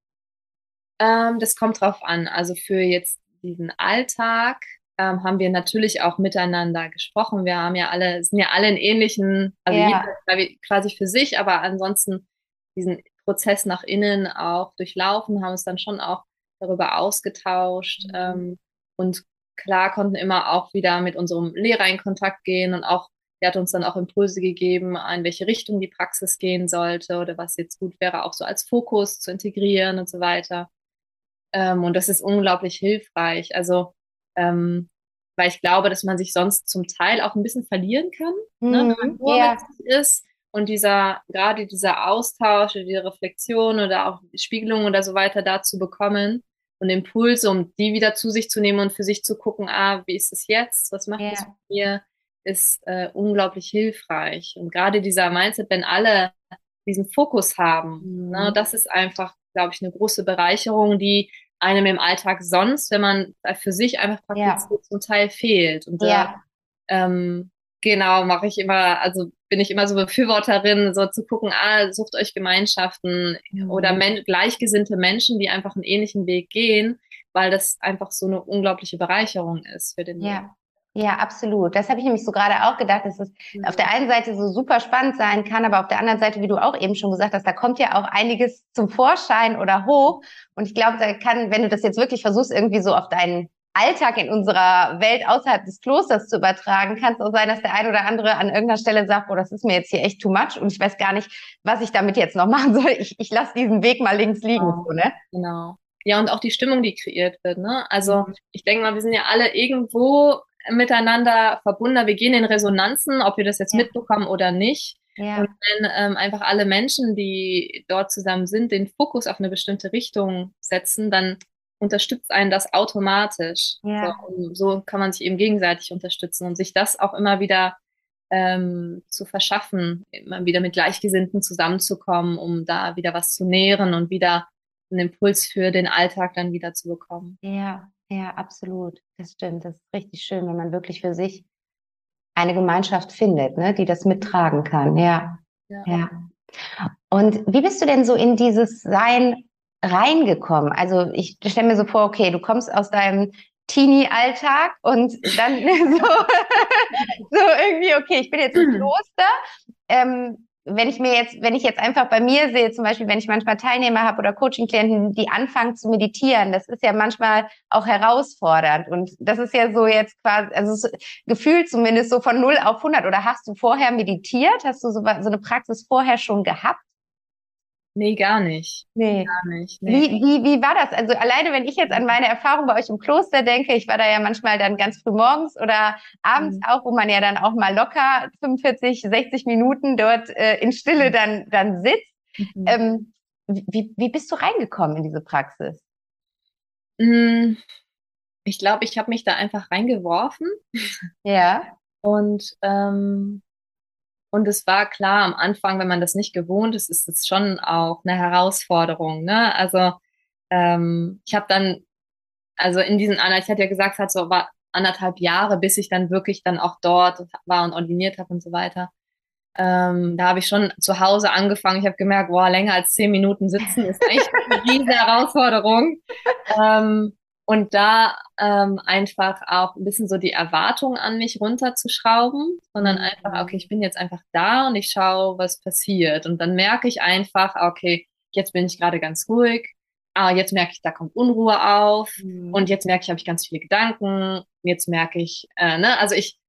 Speaker 2: Ähm, das kommt drauf an. Also für jetzt diesen Alltag ähm, haben wir natürlich auch miteinander gesprochen. Wir haben ja alle, sind ja alle in ähnlichen, also ja. jeder quasi für sich, aber ansonsten diesen Prozess nach innen auch durchlaufen, haben uns dann schon auch darüber ausgetauscht mhm. ähm, und klar konnten immer auch wieder mit unserem Lehrer in Kontakt gehen und auch der hat uns dann auch Impulse gegeben, in welche Richtung die Praxis gehen sollte oder was jetzt gut wäre, auch so als Fokus zu integrieren und so weiter. Ähm, und das ist unglaublich hilfreich. Also, ähm, weil ich glaube, dass man sich sonst zum Teil auch ein bisschen verlieren kann, mhm, ne, wenn man mhm. nur yeah. ist und dieser, gerade dieser Austausch, die Reflexion oder auch Spiegelung oder so weiter dazu bekommen und Impulse, um die wieder zu sich zu nehmen und für sich zu gucken, ah, wie ist es jetzt? Was macht es mit mir? Ist äh, unglaublich hilfreich. Und gerade dieser Mindset, wenn alle diesen Fokus haben, mhm. ne, das ist einfach, glaube ich, eine große Bereicherung, die einem im Alltag sonst, wenn man für sich einfach praktiziert, ja. zum Teil fehlt. Und ja. da, ähm, genau, mache ich immer, also bin ich immer so Befürworterin, so zu gucken, ah, sucht euch Gemeinschaften mhm. oder men gleichgesinnte Menschen, die einfach einen ähnlichen Weg gehen, weil das einfach so eine unglaubliche Bereicherung ist für den
Speaker 1: ja. Weg. Ja, absolut. Das habe ich nämlich so gerade auch gedacht, dass es mhm. auf der einen Seite so super spannend sein kann, aber auf der anderen Seite, wie du auch eben schon gesagt hast, da kommt ja auch einiges zum Vorschein oder hoch. Und ich glaube, da kann, wenn du das jetzt wirklich versuchst, irgendwie so auf deinen Alltag in unserer Welt außerhalb des Klosters zu übertragen, kann es auch sein, dass der ein oder andere an irgendeiner Stelle sagt, oh, das ist mir jetzt hier echt too much und ich weiß gar nicht, was ich damit jetzt noch machen soll. Ich, ich lasse diesen Weg mal links liegen.
Speaker 2: Genau. So, ne? genau. ja, und auch die Stimmung, die kreiert wird. Ne? Also mhm. ich denke mal, wir sind ja alle irgendwo miteinander verbunden. Wir gehen in Resonanzen, ob wir das jetzt ja. mitbekommen oder nicht. Ja. Und wenn ähm, einfach alle Menschen, die dort zusammen sind, den Fokus auf eine bestimmte Richtung setzen, dann unterstützt einen das automatisch. Ja. So, so, kann man sich eben gegenseitig unterstützen und sich das auch immer wieder ähm, zu verschaffen, immer wieder mit Gleichgesinnten zusammenzukommen, um da wieder was zu nähren und wieder einen Impuls für den Alltag dann wieder zu bekommen.
Speaker 1: Ja, ja, absolut. Das stimmt. Das ist richtig schön, wenn man wirklich für sich eine Gemeinschaft findet, ne, die das mittragen kann. Ja. ja. ja. Und wie bist du denn so in dieses Sein reingekommen? Also ich stelle mir so vor, okay, du kommst aus deinem Teenie-Alltag und dann so, so irgendwie, okay, ich bin jetzt im Kloster. Ähm, wenn ich mir jetzt, wenn ich jetzt einfach bei mir sehe, zum Beispiel, wenn ich manchmal Teilnehmer habe oder Coaching-Klienten, die anfangen zu meditieren, das ist ja manchmal auch herausfordernd. Und das ist ja so jetzt quasi, also gefühlt zumindest so von 0 auf 100. Oder hast du vorher meditiert? Hast du so, so eine Praxis vorher schon gehabt?
Speaker 2: Nee, gar nicht.
Speaker 1: Nee. Gar nicht. Nee. Wie, wie, wie war das? Also alleine, wenn ich jetzt an meine Erfahrung bei euch im Kloster denke, ich war da ja manchmal dann ganz früh morgens oder abends mhm. auch, wo man ja dann auch mal locker 45, 60 Minuten dort äh, in Stille dann, dann sitzt. Mhm. Ähm, wie, wie bist du reingekommen in diese Praxis?
Speaker 2: Mm, ich glaube, ich habe mich da einfach reingeworfen.
Speaker 1: Ja.
Speaker 2: Und ähm, und es war klar am Anfang, wenn man das nicht gewohnt ist, ist es schon auch eine Herausforderung. Ne? Also ähm, ich habe dann, also in diesen anderthalb, ich hatte ja gesagt, es hat so war anderthalb Jahre, bis ich dann wirklich dann auch dort war und ordiniert habe und so weiter. Ähm, da habe ich schon zu Hause angefangen. Ich habe gemerkt, boah, länger als zehn Minuten sitzen ist echt eine riesige Herausforderung. Ähm, und da ähm, einfach auch ein bisschen so die Erwartung an mich runterzuschrauben, sondern einfach, mhm. okay, ich bin jetzt einfach da und ich schaue, was passiert. Und dann merke ich einfach, okay, jetzt bin ich gerade ganz ruhig. Ah, jetzt merke ich, da kommt Unruhe auf. Mhm. Und jetzt merke ich, habe ich ganz viele Gedanken. Jetzt merke ich, äh, ne, also ich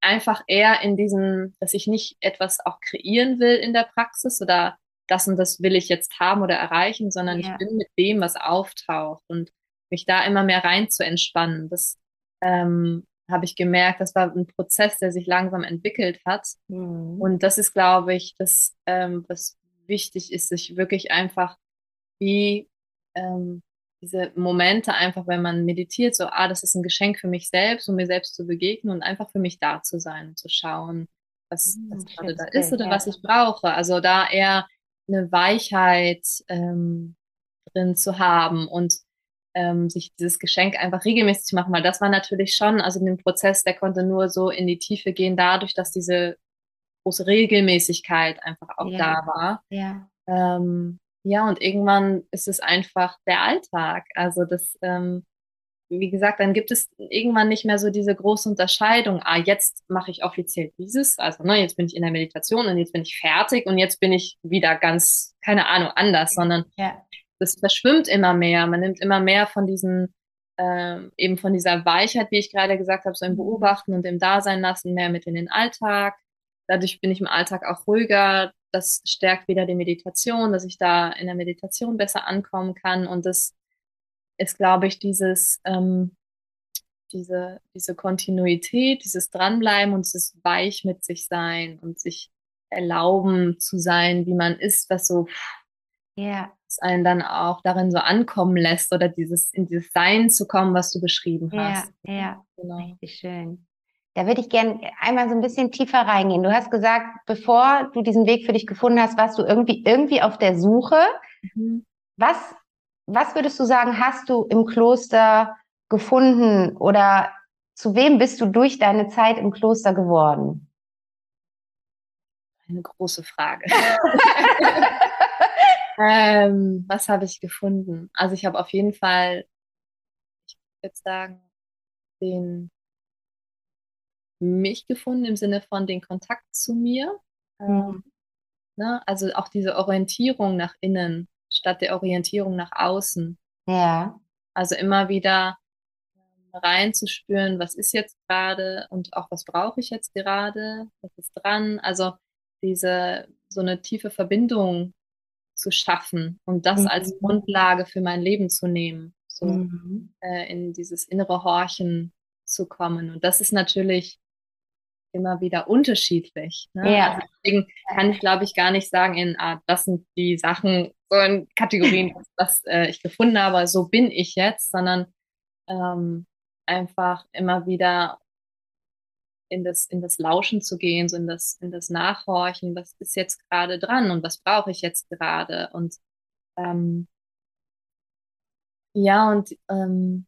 Speaker 2: einfach eher in diesem, dass ich nicht etwas auch kreieren will in der Praxis oder das und das will ich jetzt haben oder erreichen, sondern ja. ich bin mit dem, was auftaucht. Und mich da immer mehr rein zu entspannen. Das ähm, habe ich gemerkt, das war ein Prozess, der sich langsam entwickelt hat. Mhm. Und das ist, glaube ich, das, ähm, was wichtig ist, sich wirklich einfach wie ähm, diese Momente einfach, wenn man meditiert, so, ah, das ist ein Geschenk für mich selbst, um mir selbst zu begegnen und einfach für mich da zu sein und zu schauen, was, mhm, was gerade da ist oder ja. was ich brauche. Also da eher eine Weichheit ähm, drin zu haben und ähm, sich dieses Geschenk einfach regelmäßig zu machen, weil das war natürlich schon, also den Prozess, der konnte nur so in die Tiefe gehen, dadurch, dass diese große Regelmäßigkeit einfach auch ja. da war.
Speaker 1: Ja.
Speaker 2: Ähm, ja, und irgendwann ist es einfach der Alltag. Also das, ähm, wie gesagt, dann gibt es irgendwann nicht mehr so diese große Unterscheidung. Ah, jetzt mache ich offiziell dieses, also ne, jetzt bin ich in der Meditation und jetzt bin ich fertig und jetzt bin ich wieder ganz, keine Ahnung, anders, sondern ja das verschwimmt immer mehr. Man nimmt immer mehr von diesen, äh, eben von dieser Weichheit, wie ich gerade gesagt habe, so im Beobachten und im Dasein lassen, mehr mit in den Alltag. Dadurch bin ich im Alltag auch ruhiger. Das stärkt wieder die Meditation, dass ich da in der Meditation besser ankommen kann. Und das ist, glaube ich, dieses, ähm, diese, diese Kontinuität, dieses Dranbleiben und dieses Weich mit sich sein und sich erlauben zu sein, wie man ist, was so
Speaker 1: ja.
Speaker 2: es einen dann auch darin so ankommen lässt oder dieses in dieses Sein zu kommen, was du beschrieben hast.
Speaker 1: Ja, ja, genau. richtig schön. Da würde ich gerne einmal so ein bisschen tiefer reingehen. Du hast gesagt, bevor du diesen Weg für dich gefunden hast, warst du irgendwie irgendwie auf der Suche. Mhm. Was was würdest du sagen, hast du im Kloster gefunden oder zu wem bist du durch deine Zeit im Kloster geworden?
Speaker 2: Eine große Frage. Ähm, was habe ich gefunden? Also ich habe auf jeden Fall, ich würde sagen, den mich gefunden im Sinne von den Kontakt zu mir. Mhm. Ähm, ne? Also auch diese Orientierung nach innen statt der Orientierung nach außen.
Speaker 1: Ja.
Speaker 2: Also immer wieder reinzuspüren, was ist jetzt gerade und auch was brauche ich jetzt gerade, was ist dran. Also diese so eine tiefe Verbindung zu schaffen und das mhm. als Grundlage für mein Leben zu nehmen, so mhm. äh, in dieses innere Horchen zu kommen. Und das ist natürlich immer wieder unterschiedlich. Ne? Ja. Also deswegen kann ich, glaube ich, gar nicht sagen, in, ah, das sind die Sachen, so in Kategorien, was äh, ich gefunden habe, so bin ich jetzt, sondern ähm, einfach immer wieder in das, in das Lauschen zu gehen, so in das, in das Nachhorchen, was ist jetzt gerade dran und was brauche ich jetzt gerade? Und ähm, ja und ähm,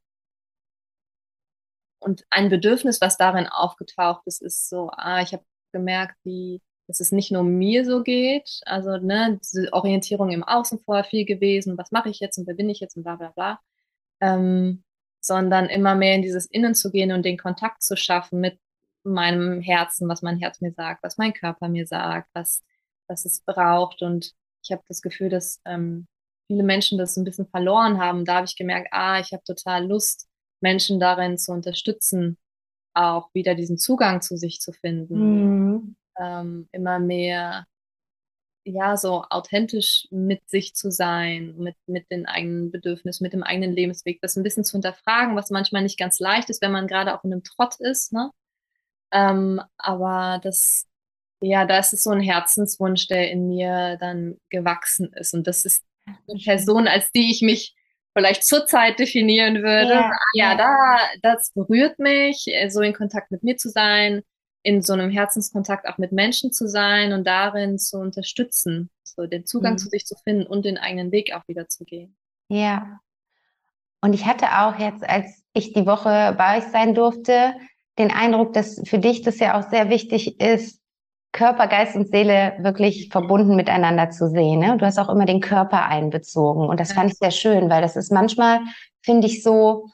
Speaker 2: und ein Bedürfnis, was darin aufgetaucht ist, ist so, ah, ich habe gemerkt, wie dass es nicht nur mir so geht, also ne, diese Orientierung im Außen vorher viel gewesen, was mache ich jetzt und wer bin ich jetzt und bla bla bla, ähm, sondern immer mehr in dieses Innen zu gehen und den Kontakt zu schaffen mit meinem Herzen, was mein Herz mir sagt, was mein Körper mir sagt, was, was es braucht. Und ich habe das Gefühl, dass ähm, viele Menschen das ein bisschen verloren haben. Da habe ich gemerkt, ah, ich habe total Lust, Menschen darin zu unterstützen, auch wieder diesen Zugang zu sich zu finden. Mhm. Ähm, immer mehr, ja, so authentisch mit sich zu sein, mit, mit den eigenen Bedürfnissen, mit dem eigenen Lebensweg, das ein bisschen zu hinterfragen, was manchmal nicht ganz leicht ist, wenn man gerade auch in einem Trott ist, ne? Ähm, aber das, ja, da ist es so ein Herzenswunsch, der in mir dann gewachsen ist. Und das ist eine Person, als die ich mich vielleicht zurzeit definieren würde. Ja, ja, da, das berührt mich, äh, so in Kontakt mit mir zu sein, in so einem Herzenskontakt auch mit Menschen zu sein und darin zu unterstützen, so den Zugang mhm. zu sich zu finden und den eigenen Weg auch wieder zu gehen.
Speaker 1: Ja. Und ich hatte auch jetzt, als ich die Woche bei euch sein durfte, den Eindruck, dass für dich das ja auch sehr wichtig ist, Körper, Geist und Seele wirklich verbunden miteinander zu sehen. Ne? Du hast auch immer den Körper einbezogen und das fand ich sehr schön, weil das ist manchmal, finde ich so,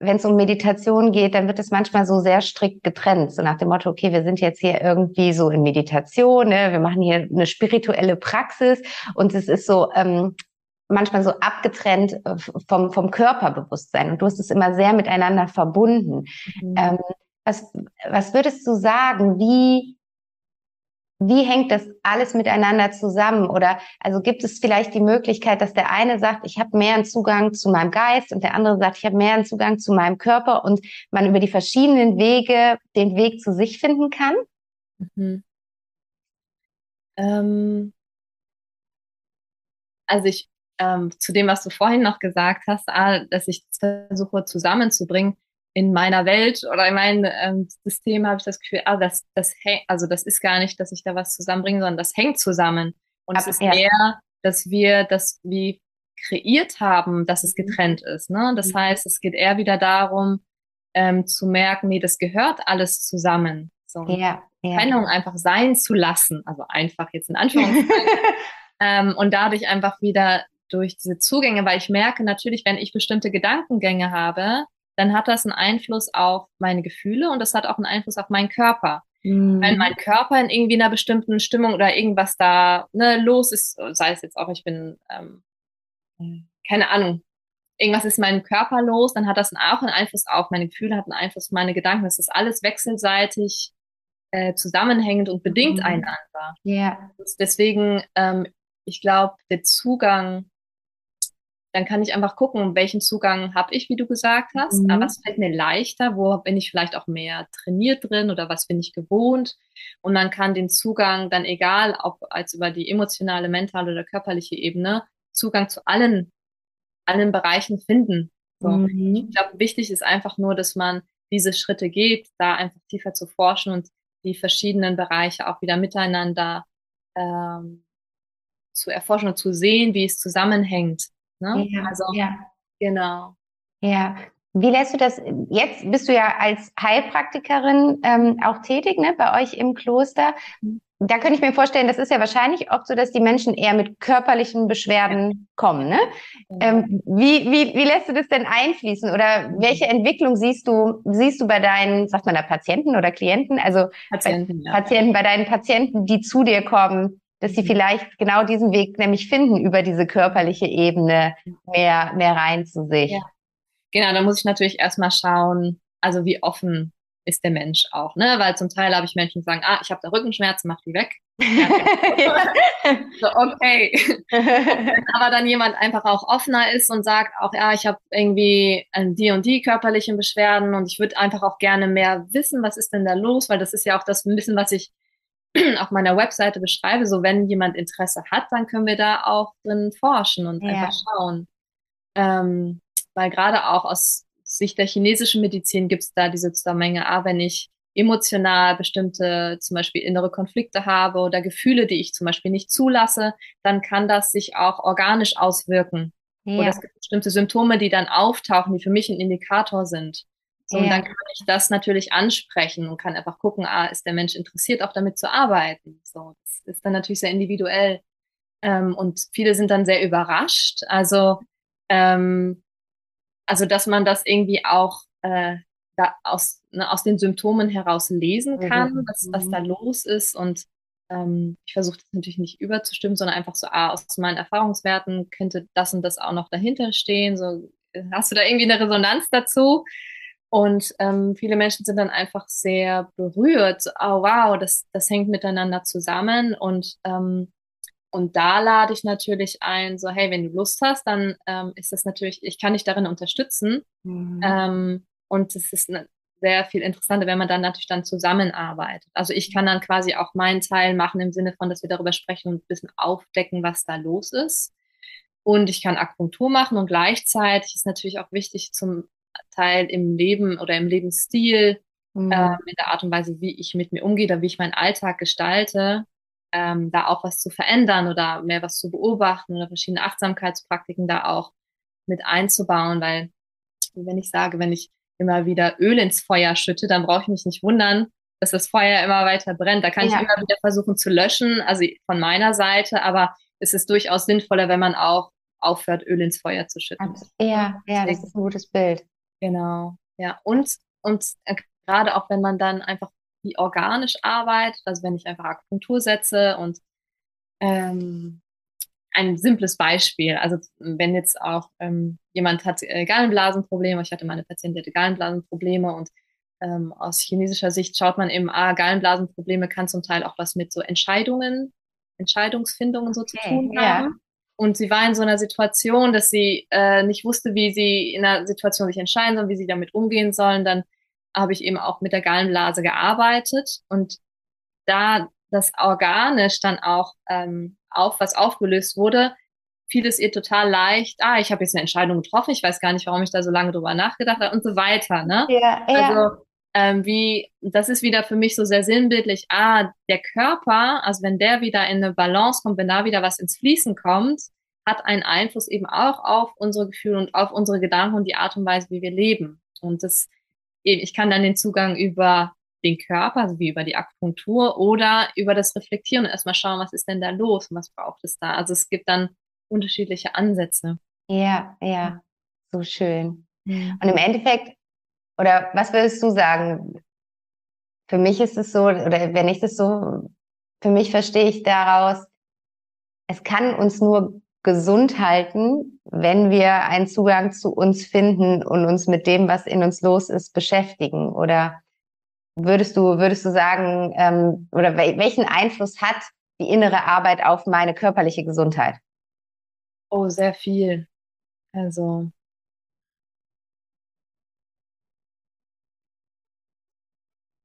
Speaker 1: wenn es um Meditation geht, dann wird es manchmal so sehr strikt getrennt, so nach dem Motto, okay, wir sind jetzt hier irgendwie so in Meditation, ne? wir machen hier eine spirituelle Praxis und es ist so ähm, manchmal so abgetrennt äh, vom, vom Körperbewusstsein und du hast es immer sehr miteinander verbunden. Mhm. Ähm, was, was würdest du sagen, wie wie hängt das alles miteinander zusammen? Oder also gibt es vielleicht die Möglichkeit, dass der eine sagt, ich habe mehr einen Zugang zu meinem Geist und der andere sagt, ich habe mehr einen Zugang zu meinem Körper und man über die verschiedenen Wege den Weg zu sich finden kann? Mhm.
Speaker 2: Ähm, also ich ähm, zu dem, was du vorhin noch gesagt hast, dass ich versuche zusammenzubringen, in meiner Welt oder in meinem ähm, System habe ich das Gefühl, ah, das, das hängt, also das ist gar nicht, dass ich da was zusammenbringe, sondern das hängt zusammen. Und Aber es ist ja. eher, dass wir das wie kreiert haben, dass es mhm. getrennt ist. Ne? Das mhm. heißt, es geht eher wieder darum, ähm, zu merken, nee, das gehört alles zusammen. So ja, ja. Trennung einfach sein zu lassen, also einfach jetzt in Anführungszeichen. ähm, und dadurch einfach wieder durch diese Zugänge, weil ich merke natürlich, wenn ich bestimmte Gedankengänge habe, dann hat das einen Einfluss auf meine Gefühle und das hat auch einen Einfluss auf meinen Körper. Mhm. Wenn mein Körper in irgendwie einer bestimmten Stimmung oder irgendwas da ne, los ist, sei es jetzt auch, ich bin, ähm, keine Ahnung, irgendwas ist in meinem Körper los, dann hat das auch einen Einfluss auf meine Gefühle, hat einen Einfluss auf meine Gedanken. Das ist alles wechselseitig äh, zusammenhängend und bedingt mhm. einander. Ja. Yeah. Deswegen, ähm, ich glaube, der Zugang dann kann ich einfach gucken, welchen Zugang habe ich, wie du gesagt hast. Mhm. was fällt mir leichter? Wo bin ich vielleicht auch mehr trainiert drin oder was bin ich gewohnt? Und man kann den Zugang dann egal, ob als über die emotionale, mentale oder körperliche Ebene, Zugang zu allen, allen Bereichen finden. So. Mhm. Ich glaube, wichtig ist einfach nur, dass man diese Schritte geht, da einfach tiefer zu forschen und die verschiedenen Bereiche auch wieder miteinander ähm, zu erforschen und zu sehen, wie es zusammenhängt. Ne? Ja, also, ja. genau.
Speaker 1: Ja. Wie lässt du das? Jetzt bist du ja als Heilpraktikerin ähm, auch tätig, ne, bei euch im Kloster. Mhm. Da könnte ich mir vorstellen, das ist ja wahrscheinlich oft so, dass die Menschen eher mit körperlichen Beschwerden kommen. Ne? Ähm, wie, wie, wie lässt du das denn einfließen? Oder welche Entwicklung siehst du, siehst du bei deinen, sagt man da Patienten oder Klienten? Also Patienten, bei, ja. Patienten, bei deinen Patienten, die zu dir kommen, dass sie mhm. vielleicht genau diesen Weg nämlich finden, über diese körperliche Ebene mehr, mehr rein zu sich. Ja.
Speaker 2: Genau, da muss ich natürlich erstmal schauen, also wie offen ist der Mensch auch, ne? Weil zum Teil habe ich Menschen, die sagen, ah, ich habe da Rückenschmerzen, mach die weg. so, okay. aber dann jemand einfach auch offener ist und sagt auch, ja, ich habe irgendwie ähm, die und die körperlichen Beschwerden und ich würde einfach auch gerne mehr wissen, was ist denn da los, weil das ist ja auch das ein bisschen, was ich auf meiner Webseite beschreibe. So, wenn jemand Interesse hat, dann können wir da auch drin forschen und ja. einfach schauen. Ähm, weil gerade auch aus Sicht der chinesischen Medizin gibt es da diese Zusammenhänge, ah, wenn ich emotional bestimmte zum Beispiel innere Konflikte habe oder Gefühle, die ich zum Beispiel nicht zulasse, dann kann das sich auch organisch auswirken. Ja. Oder es gibt bestimmte Symptome, die dann auftauchen, die für mich ein Indikator sind. So, ja. Und dann kann ich das natürlich ansprechen und kann einfach gucken, ah, ist der Mensch interessiert, auch damit zu arbeiten. So, das ist dann natürlich sehr individuell. Ähm, und viele sind dann sehr überrascht. Also, ähm, also dass man das irgendwie auch äh, da aus, ne, aus den Symptomen heraus lesen kann, mhm. was, was da los ist. Und ähm, ich versuche das natürlich nicht überzustimmen, sondern einfach so, ah, aus meinen Erfahrungswerten könnte das und das auch noch dahinter stehen. So, hast du da irgendwie eine Resonanz dazu? Und ähm, viele Menschen sind dann einfach sehr berührt. Oh wow, das, das hängt miteinander zusammen. Und, ähm, und da lade ich natürlich ein, so hey, wenn du Lust hast, dann ähm, ist das natürlich, ich kann dich darin unterstützen. Mhm. Ähm, und es ist eine, sehr viel interessanter, wenn man dann natürlich dann zusammenarbeitet. Also ich kann dann quasi auch meinen Teil machen im Sinne von, dass wir darüber sprechen und ein bisschen aufdecken, was da los ist. Und ich kann Akupunktur machen und gleichzeitig ist natürlich auch wichtig zum Teil im Leben oder im Lebensstil, mhm. äh, in der Art und Weise, wie ich mit mir umgehe oder wie ich meinen Alltag gestalte, ähm, da auch was zu verändern oder mehr was zu beobachten oder verschiedene Achtsamkeitspraktiken da auch mit einzubauen, weil wenn ich sage, wenn ich immer wieder Öl ins Feuer schütte, dann brauche ich mich nicht wundern, dass das Feuer immer weiter brennt. Da kann ja. ich immer wieder versuchen zu löschen, also von meiner Seite, aber es ist durchaus sinnvoller, wenn man auch aufhört, Öl ins Feuer zu schütten.
Speaker 1: Ja, ja, das ist ein gutes Bild.
Speaker 2: Genau, ja. Und, und äh, gerade auch wenn man dann einfach wie organisch arbeitet, also wenn ich einfach Akupunktur setze und ähm, ein simples Beispiel. Also wenn jetzt auch ähm, jemand hat äh, Gallenblasenprobleme, ich hatte meine Patientin, die hatte Gallenblasenprobleme und ähm, aus chinesischer Sicht schaut man eben, ah, Gallenblasenprobleme kann zum Teil auch was mit so Entscheidungen, Entscheidungsfindungen so okay, zu tun haben. Und sie war in so einer Situation, dass sie äh, nicht wusste, wie sie in einer Situation sich entscheiden soll, wie sie damit umgehen sollen. Dann habe ich eben auch mit der Gallenblase gearbeitet und da das organisch dann auch ähm, auf, was aufgelöst wurde, fiel es ihr total leicht, ah, ich habe jetzt eine Entscheidung getroffen, ich weiß gar nicht, warum ich da so lange drüber nachgedacht habe und so weiter. Ne? Ja, ja. Also ähm, wie, das ist wieder für mich so sehr sinnbildlich, ah, der Körper, also wenn der wieder in eine Balance kommt, wenn da wieder was ins Fließen kommt, hat einen Einfluss eben auch auf unsere Gefühle und auf unsere Gedanken und die Art und Weise, wie wir leben. Und das, ich kann dann den Zugang über den Körper, also wie über die Akupunktur oder über das Reflektieren und erstmal schauen, was ist denn da los und was braucht es da. Also es gibt dann unterschiedliche Ansätze.
Speaker 1: Ja, ja, so schön. Und im Endeffekt, oder was würdest du sagen? Für mich ist es so, oder wenn ich das so, für mich verstehe ich daraus, es kann uns nur gesund halten, wenn wir einen Zugang zu uns finden und uns mit dem, was in uns los ist, beschäftigen. Oder würdest du, würdest du sagen, ähm, oder welchen Einfluss hat die innere Arbeit auf meine körperliche Gesundheit?
Speaker 2: Oh, sehr viel. Also.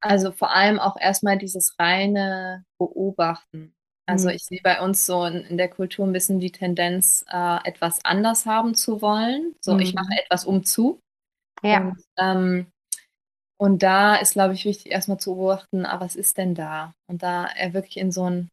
Speaker 2: Also vor allem auch erstmal dieses reine Beobachten. Also mhm. ich sehe bei uns so in, in, der Kultur ein bisschen die Tendenz, äh, etwas anders haben zu wollen. So, mhm. ich mache etwas umzu. Ja. Und, ähm, und da ist, glaube ich, wichtig, erstmal zu beobachten, ah, was ist denn da? Und da er wirklich in so ein,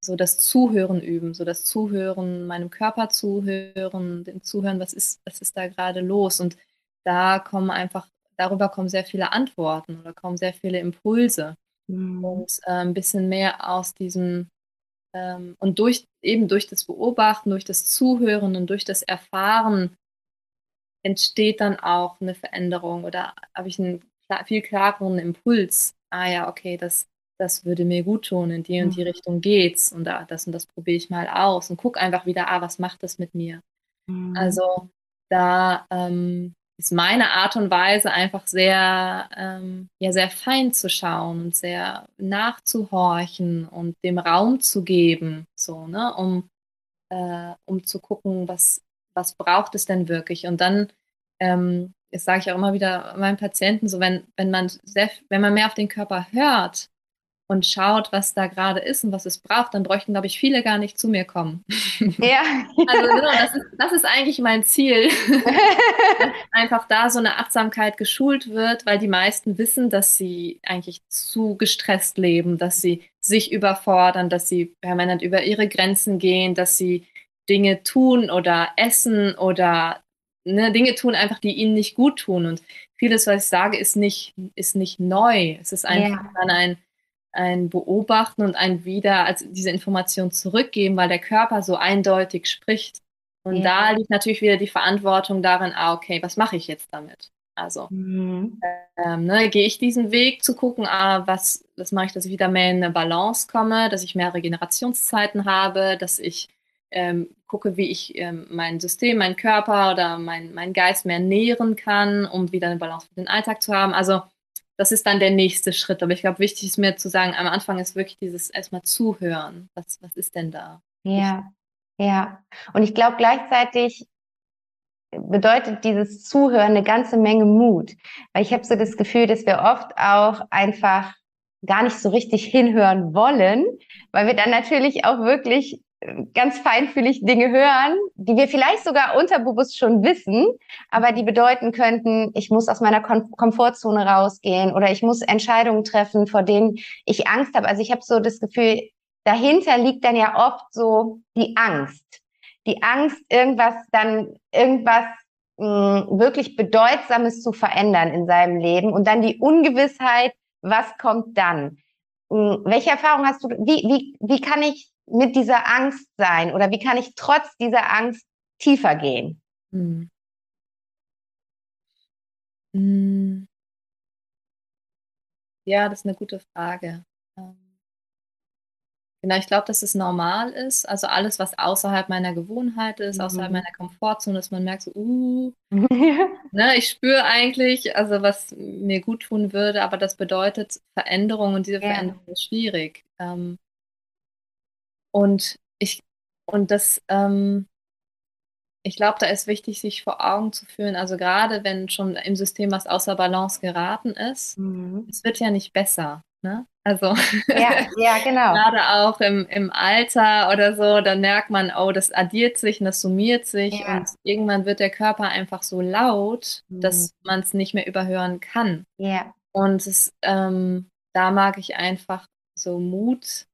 Speaker 2: so das Zuhören üben, so das Zuhören, meinem Körper zuhören, dem Zuhören, was ist, was ist da gerade los? Und da kommen einfach, darüber kommen sehr viele Antworten oder kommen sehr viele Impulse. Mhm. Und äh, ein bisschen mehr aus diesem, ähm, und durch, eben durch das Beobachten, durch das Zuhören und durch das Erfahren entsteht dann auch eine Veränderung oder habe ich einen viel klareren Impuls. Ah ja, okay, das, das würde mir gut tun, in die und die mhm. Richtung geht's und da, das und das probiere ich mal aus und guck einfach wieder, ah, was macht das mit mir? Mhm. Also da ähm, ist meine Art und Weise einfach sehr, ähm, ja, sehr fein zu schauen und sehr nachzuhorchen und dem Raum zu geben, so, ne, um, äh, um zu gucken, was, was braucht es denn wirklich? Und dann, ähm, das sage ich auch immer wieder meinen Patienten, so wenn, wenn man sehr, wenn man mehr auf den Körper hört und schaut, was da gerade ist und was es braucht, dann bräuchten, glaube ich, viele gar nicht zu mir kommen. Ja. also genau, das ist, das ist eigentlich mein Ziel. einfach da so eine Achtsamkeit geschult wird, weil die meisten wissen, dass sie eigentlich zu gestresst leben, dass sie sich überfordern, dass sie permanent über ihre Grenzen gehen, dass sie Dinge tun oder essen oder ne, Dinge tun einfach, die ihnen nicht gut tun. Und vieles, was ich sage, ist nicht, ist nicht neu. Es ist einfach ja. dann ein ein Beobachten und ein wieder als diese Information zurückgeben, weil der Körper so eindeutig spricht. Und ja. da liegt natürlich wieder die Verantwortung darin, ah, okay, was mache ich jetzt damit? Also mhm. ähm, ne, gehe ich diesen Weg zu gucken, ah, was, was mache ich, dass ich wieder mehr in eine Balance komme, dass ich mehr Regenerationszeiten habe, dass ich ähm, gucke, wie ich ähm, mein System, meinen Körper oder mein, mein Geist mehr nähren kann, um wieder eine Balance für den Alltag zu haben. Also das ist dann der nächste Schritt. Aber ich glaube, wichtig ist mir zu sagen, am Anfang ist wirklich dieses erstmal zuhören. Was, was ist denn da?
Speaker 1: Ja, ja. Und ich glaube gleichzeitig bedeutet dieses Zuhören eine ganze Menge Mut. Weil ich habe so das Gefühl, dass wir oft auch einfach gar nicht so richtig hinhören wollen, weil wir dann natürlich auch wirklich ganz feinfühlig Dinge hören, die wir vielleicht sogar unterbewusst schon wissen, aber die bedeuten könnten, ich muss aus meiner Kom Komfortzone rausgehen oder ich muss Entscheidungen treffen, vor denen ich Angst habe. Also ich habe so das Gefühl, dahinter liegt dann ja oft so die Angst. Die Angst, irgendwas dann, irgendwas mh, hm, wirklich Bedeutsames zu verändern in seinem Leben und dann die Ungewissheit, was kommt dann? Hm, welche Erfahrung hast du, wie, wie, wie kann ich mit dieser Angst sein oder wie kann ich trotz dieser Angst tiefer gehen? Hm.
Speaker 2: Hm. Ja, das ist eine gute Frage. Ähm, genau, ich glaube, dass es normal ist. Also alles, was außerhalb meiner Gewohnheit ist, mhm. außerhalb meiner Komfortzone, dass man merkt, so, uh, ne, ich spüre eigentlich, also was mir gut tun würde, aber das bedeutet Veränderung und diese ja. Veränderung ist schwierig. Ähm, und ich, und das, ähm, ich glaube, da ist wichtig, sich vor Augen zu führen, also gerade wenn schon im System was außer Balance geraten ist, mhm. es wird ja nicht besser. Ne? Also
Speaker 1: ja, ja, genau.
Speaker 2: gerade auch im, im Alter oder so, dann merkt man, oh, das addiert sich und das summiert sich ja. und irgendwann wird der Körper einfach so laut, mhm. dass man es nicht mehr überhören kann. Ja. Und es, ähm, da mag ich einfach so Mut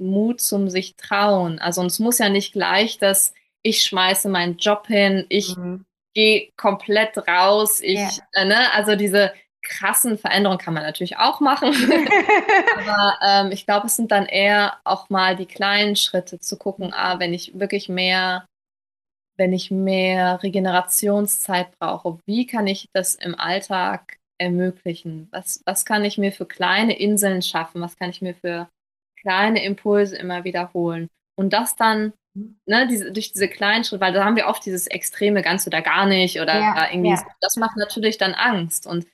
Speaker 2: Mut zum sich trauen. Also es muss ja nicht gleich, dass ich schmeiße meinen Job hin, ich mhm. gehe komplett raus, ich, ja. äh, ne, also diese krassen Veränderungen kann man natürlich auch machen. Aber ähm, ich glaube, es sind dann eher auch mal die kleinen Schritte zu gucken, ah, wenn ich wirklich mehr, wenn ich mehr Regenerationszeit brauche, wie kann ich das im Alltag ermöglichen? Was, was kann ich mir für kleine Inseln schaffen? Was kann ich mir für kleine Impulse immer wiederholen. Und das dann ne, diese, durch diese kleinen Schritte, weil da haben wir oft dieses extreme ganz oder gar nicht oder ja, irgendwie, ja. das macht natürlich dann Angst. Und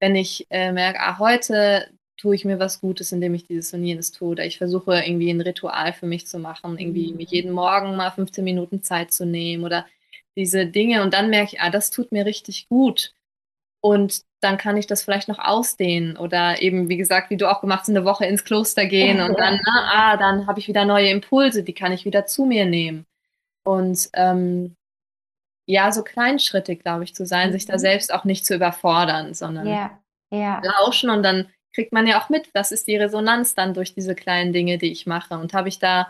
Speaker 2: wenn ich äh, merke, ah, heute tue ich mir was Gutes, indem ich dieses und jenes tue, oder ich versuche irgendwie ein Ritual für mich zu machen, irgendwie mhm. jeden Morgen mal 15 Minuten Zeit zu nehmen oder diese Dinge und dann merke ich, ah, das tut mir richtig gut. Und dann kann ich das vielleicht noch ausdehnen oder eben, wie gesagt, wie du auch gemacht hast, eine Woche ins Kloster gehen und dann, na, ne, ah, dann habe ich wieder neue Impulse, die kann ich wieder zu mir nehmen. Und ähm, ja, so kleinschrittig, glaube ich, zu sein, mhm. sich da mhm. selbst auch nicht zu überfordern, sondern ja, ja. lauschen und dann kriegt man ja auch mit, was ist die Resonanz dann durch diese kleinen Dinge, die ich mache. Und habe ich da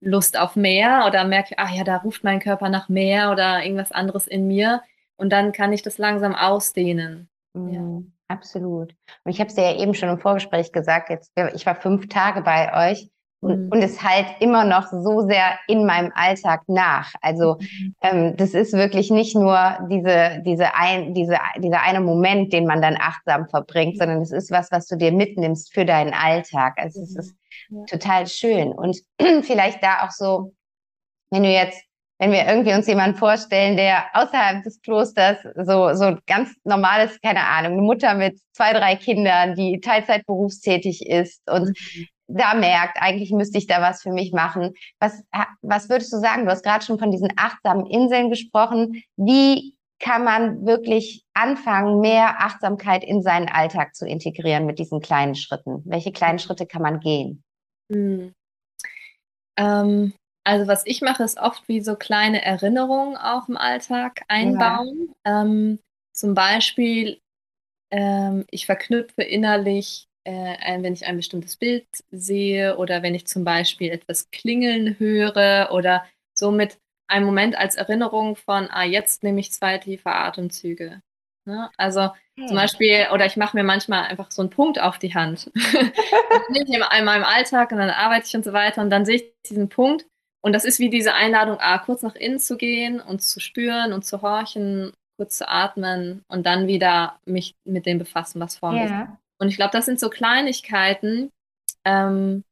Speaker 2: Lust auf mehr oder merke, ah ja, da ruft mein Körper nach mehr oder irgendwas anderes in mir. Und dann kann ich das langsam ausdehnen.
Speaker 1: Mhm, ja. Absolut. Und ich habe es dir ja eben schon im Vorgespräch gesagt, jetzt, ich war fünf Tage bei euch und, mhm. und es halt immer noch so sehr in meinem Alltag nach. Also mhm. ähm, das ist wirklich nicht nur diese, diese ein, diese, dieser eine Moment, den man dann achtsam verbringt, sondern es ist was, was du dir mitnimmst für deinen Alltag. Also es ist ja. total schön. Und vielleicht da auch so, wenn du jetzt wenn wir irgendwie uns jemanden vorstellen, der außerhalb des Klosters so, so ganz normales, keine Ahnung, eine Mutter mit zwei, drei Kindern, die Teilzeit berufstätig ist und mhm. da merkt, eigentlich müsste ich da was für mich machen. Was, was würdest du sagen? Du hast gerade schon von diesen achtsamen Inseln gesprochen. Wie kann man wirklich anfangen, mehr Achtsamkeit in seinen Alltag zu integrieren mit diesen kleinen Schritten? Welche kleinen Schritte kann man gehen?
Speaker 2: Hm. Ähm, also was ich mache, ist oft wie so kleine Erinnerungen auch im Alltag einbauen. Ja. Ähm, zum Beispiel, ähm, ich verknüpfe innerlich, äh, wenn ich ein bestimmtes Bild sehe oder wenn ich zum Beispiel etwas klingeln höre oder somit einen Moment als Erinnerung von, ah, jetzt nehme ich zwei tiefe Atemzüge. Ne? Also okay. zum Beispiel, oder ich mache mir manchmal einfach so einen Punkt auf die Hand. das nehme ich in meinem Alltag und dann arbeite ich und so weiter und dann sehe ich diesen Punkt und das ist wie diese Einladung, ah, kurz nach innen zu gehen und zu spüren und zu horchen, kurz zu atmen und dann wieder mich mit dem befassen, was vor mir yeah. ist. Und ich glaube, das sind so Kleinigkeiten, ähm,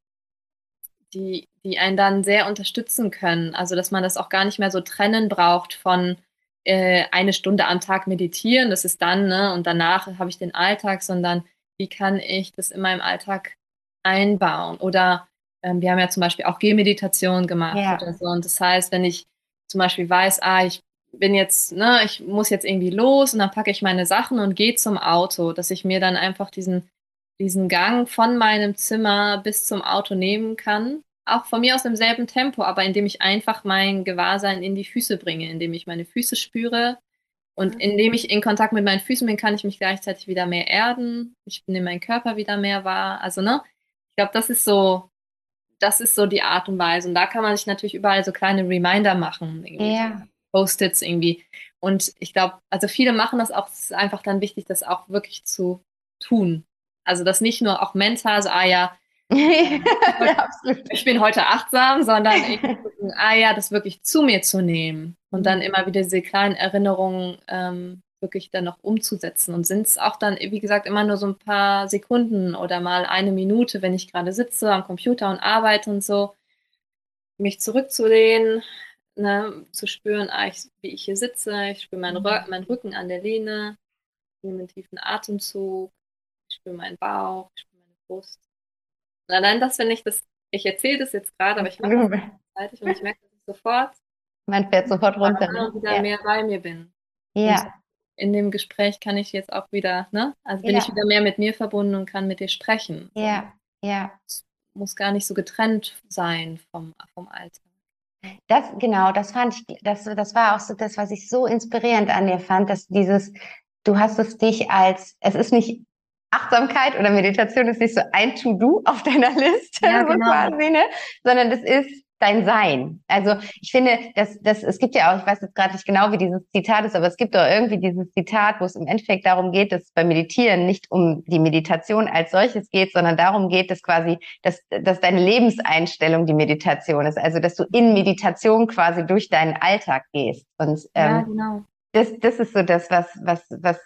Speaker 2: die, die einen dann sehr unterstützen können. Also, dass man das auch gar nicht mehr so trennen braucht von äh, eine Stunde am Tag meditieren, das ist dann, ne, und danach habe ich den Alltag, sondern wie kann ich das in meinem Alltag einbauen? Oder ähm, wir haben ja zum Beispiel auch Gehmeditation gemacht ja. oder so. Und das heißt, wenn ich zum Beispiel weiß, ah, ich bin jetzt, ne, ich muss jetzt irgendwie los und dann packe ich meine Sachen und gehe zum Auto, dass ich mir dann einfach diesen, diesen Gang von meinem Zimmer bis zum Auto nehmen kann. Auch von mir aus im selben Tempo, aber indem ich einfach mein Gewahrsein in die Füße bringe, indem ich meine Füße spüre. Und mhm. indem ich in Kontakt mit meinen Füßen bin, kann ich mich gleichzeitig wieder mehr erden. Ich nehme meinen Körper wieder mehr wahr. Also, ne? Ich glaube, das ist so das ist so die Art und Weise. Und da kann man sich natürlich überall so kleine Reminder machen. Ja. Post-its irgendwie. Und ich glaube, also viele machen das auch, es ist einfach dann wichtig, das auch wirklich zu tun. Also das nicht nur auch mental, so, ah ja, ich bin heute achtsam, sondern ich, ah ja, das wirklich zu mir zu nehmen und dann mhm. immer wieder diese kleinen Erinnerungen ähm, wirklich dann noch umzusetzen. Und sind es auch dann, wie gesagt, immer nur so ein paar Sekunden oder mal eine Minute, wenn ich gerade sitze am Computer und arbeite und so, mich zurückzulehnen, ne, zu spüren, ah, ich, wie ich hier sitze, ich spüre meinen, mhm. meinen Rücken an der Lehne, ich nehme einen tiefen Atemzug, ich spüre meinen Bauch, ich spüre meine Brust. Und allein das, wenn ich das, ich erzähle das jetzt gerade, aber ich mache das gleichzeitig und ich merke das sofort.
Speaker 1: Man fährt sofort runter.
Speaker 2: Und wieder ja. mehr bei mir bin. Ja in dem Gespräch kann ich jetzt auch wieder, ne? Also bin ja. ich wieder mehr mit mir verbunden und kann mit dir sprechen.
Speaker 1: Ja, ja.
Speaker 2: Es muss gar nicht so getrennt sein vom, vom Alltag.
Speaker 1: Das, genau, das fand ich, das, das war auch so das, was ich so inspirierend an dir fand, dass dieses, du hast es dich als, es ist nicht Achtsamkeit oder Meditation ist nicht so ein To-Do auf deiner Liste, ja, genau. quasi, ne? sondern das ist dein Sein. Also ich finde, dass das, es gibt ja auch, ich weiß jetzt gerade nicht genau, wie dieses Zitat ist, aber es gibt doch irgendwie dieses Zitat, wo es im Endeffekt darum geht, dass beim Meditieren nicht um die Meditation als solches geht, sondern darum geht, dass quasi, dass, dass deine Lebenseinstellung die Meditation ist. Also dass du in Meditation quasi durch deinen Alltag gehst. Und ähm, ja, genau. das, das ist so das, was, was, was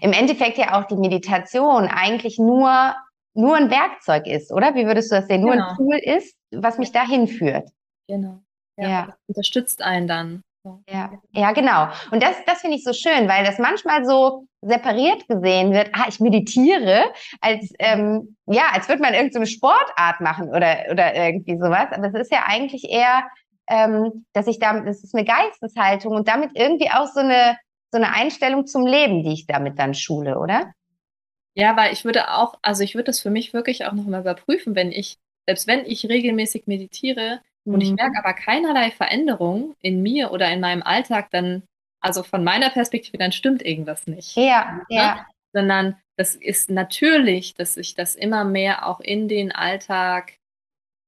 Speaker 1: im Endeffekt ja auch die Meditation eigentlich nur nur ein Werkzeug ist, oder? Wie würdest du das sehen? Nur genau. ein Tool ist, was mich dahin führt.
Speaker 2: Genau. Ja, ja. unterstützt einen dann.
Speaker 1: Ja, ja, genau. Und das, das finde ich so schön, weil das manchmal so separiert gesehen wird. Ah, ich meditiere, als ähm, ja, als würde man irgendeine so Sportart machen oder oder irgendwie sowas. Aber es ist ja eigentlich eher, ähm, dass ich damit, das ist eine Geisteshaltung und damit irgendwie auch so eine so eine Einstellung zum Leben, die ich damit dann schule, oder?
Speaker 2: Ja, weil ich würde auch, also ich würde das für mich wirklich auch nochmal überprüfen, wenn ich, selbst wenn ich regelmäßig meditiere mhm. und ich mhm. merke aber keinerlei Veränderung in mir oder in meinem Alltag, dann, also von meiner Perspektive, dann stimmt irgendwas nicht.
Speaker 1: Ja, ne? ja.
Speaker 2: Sondern das ist natürlich, dass sich das immer mehr auch in den Alltag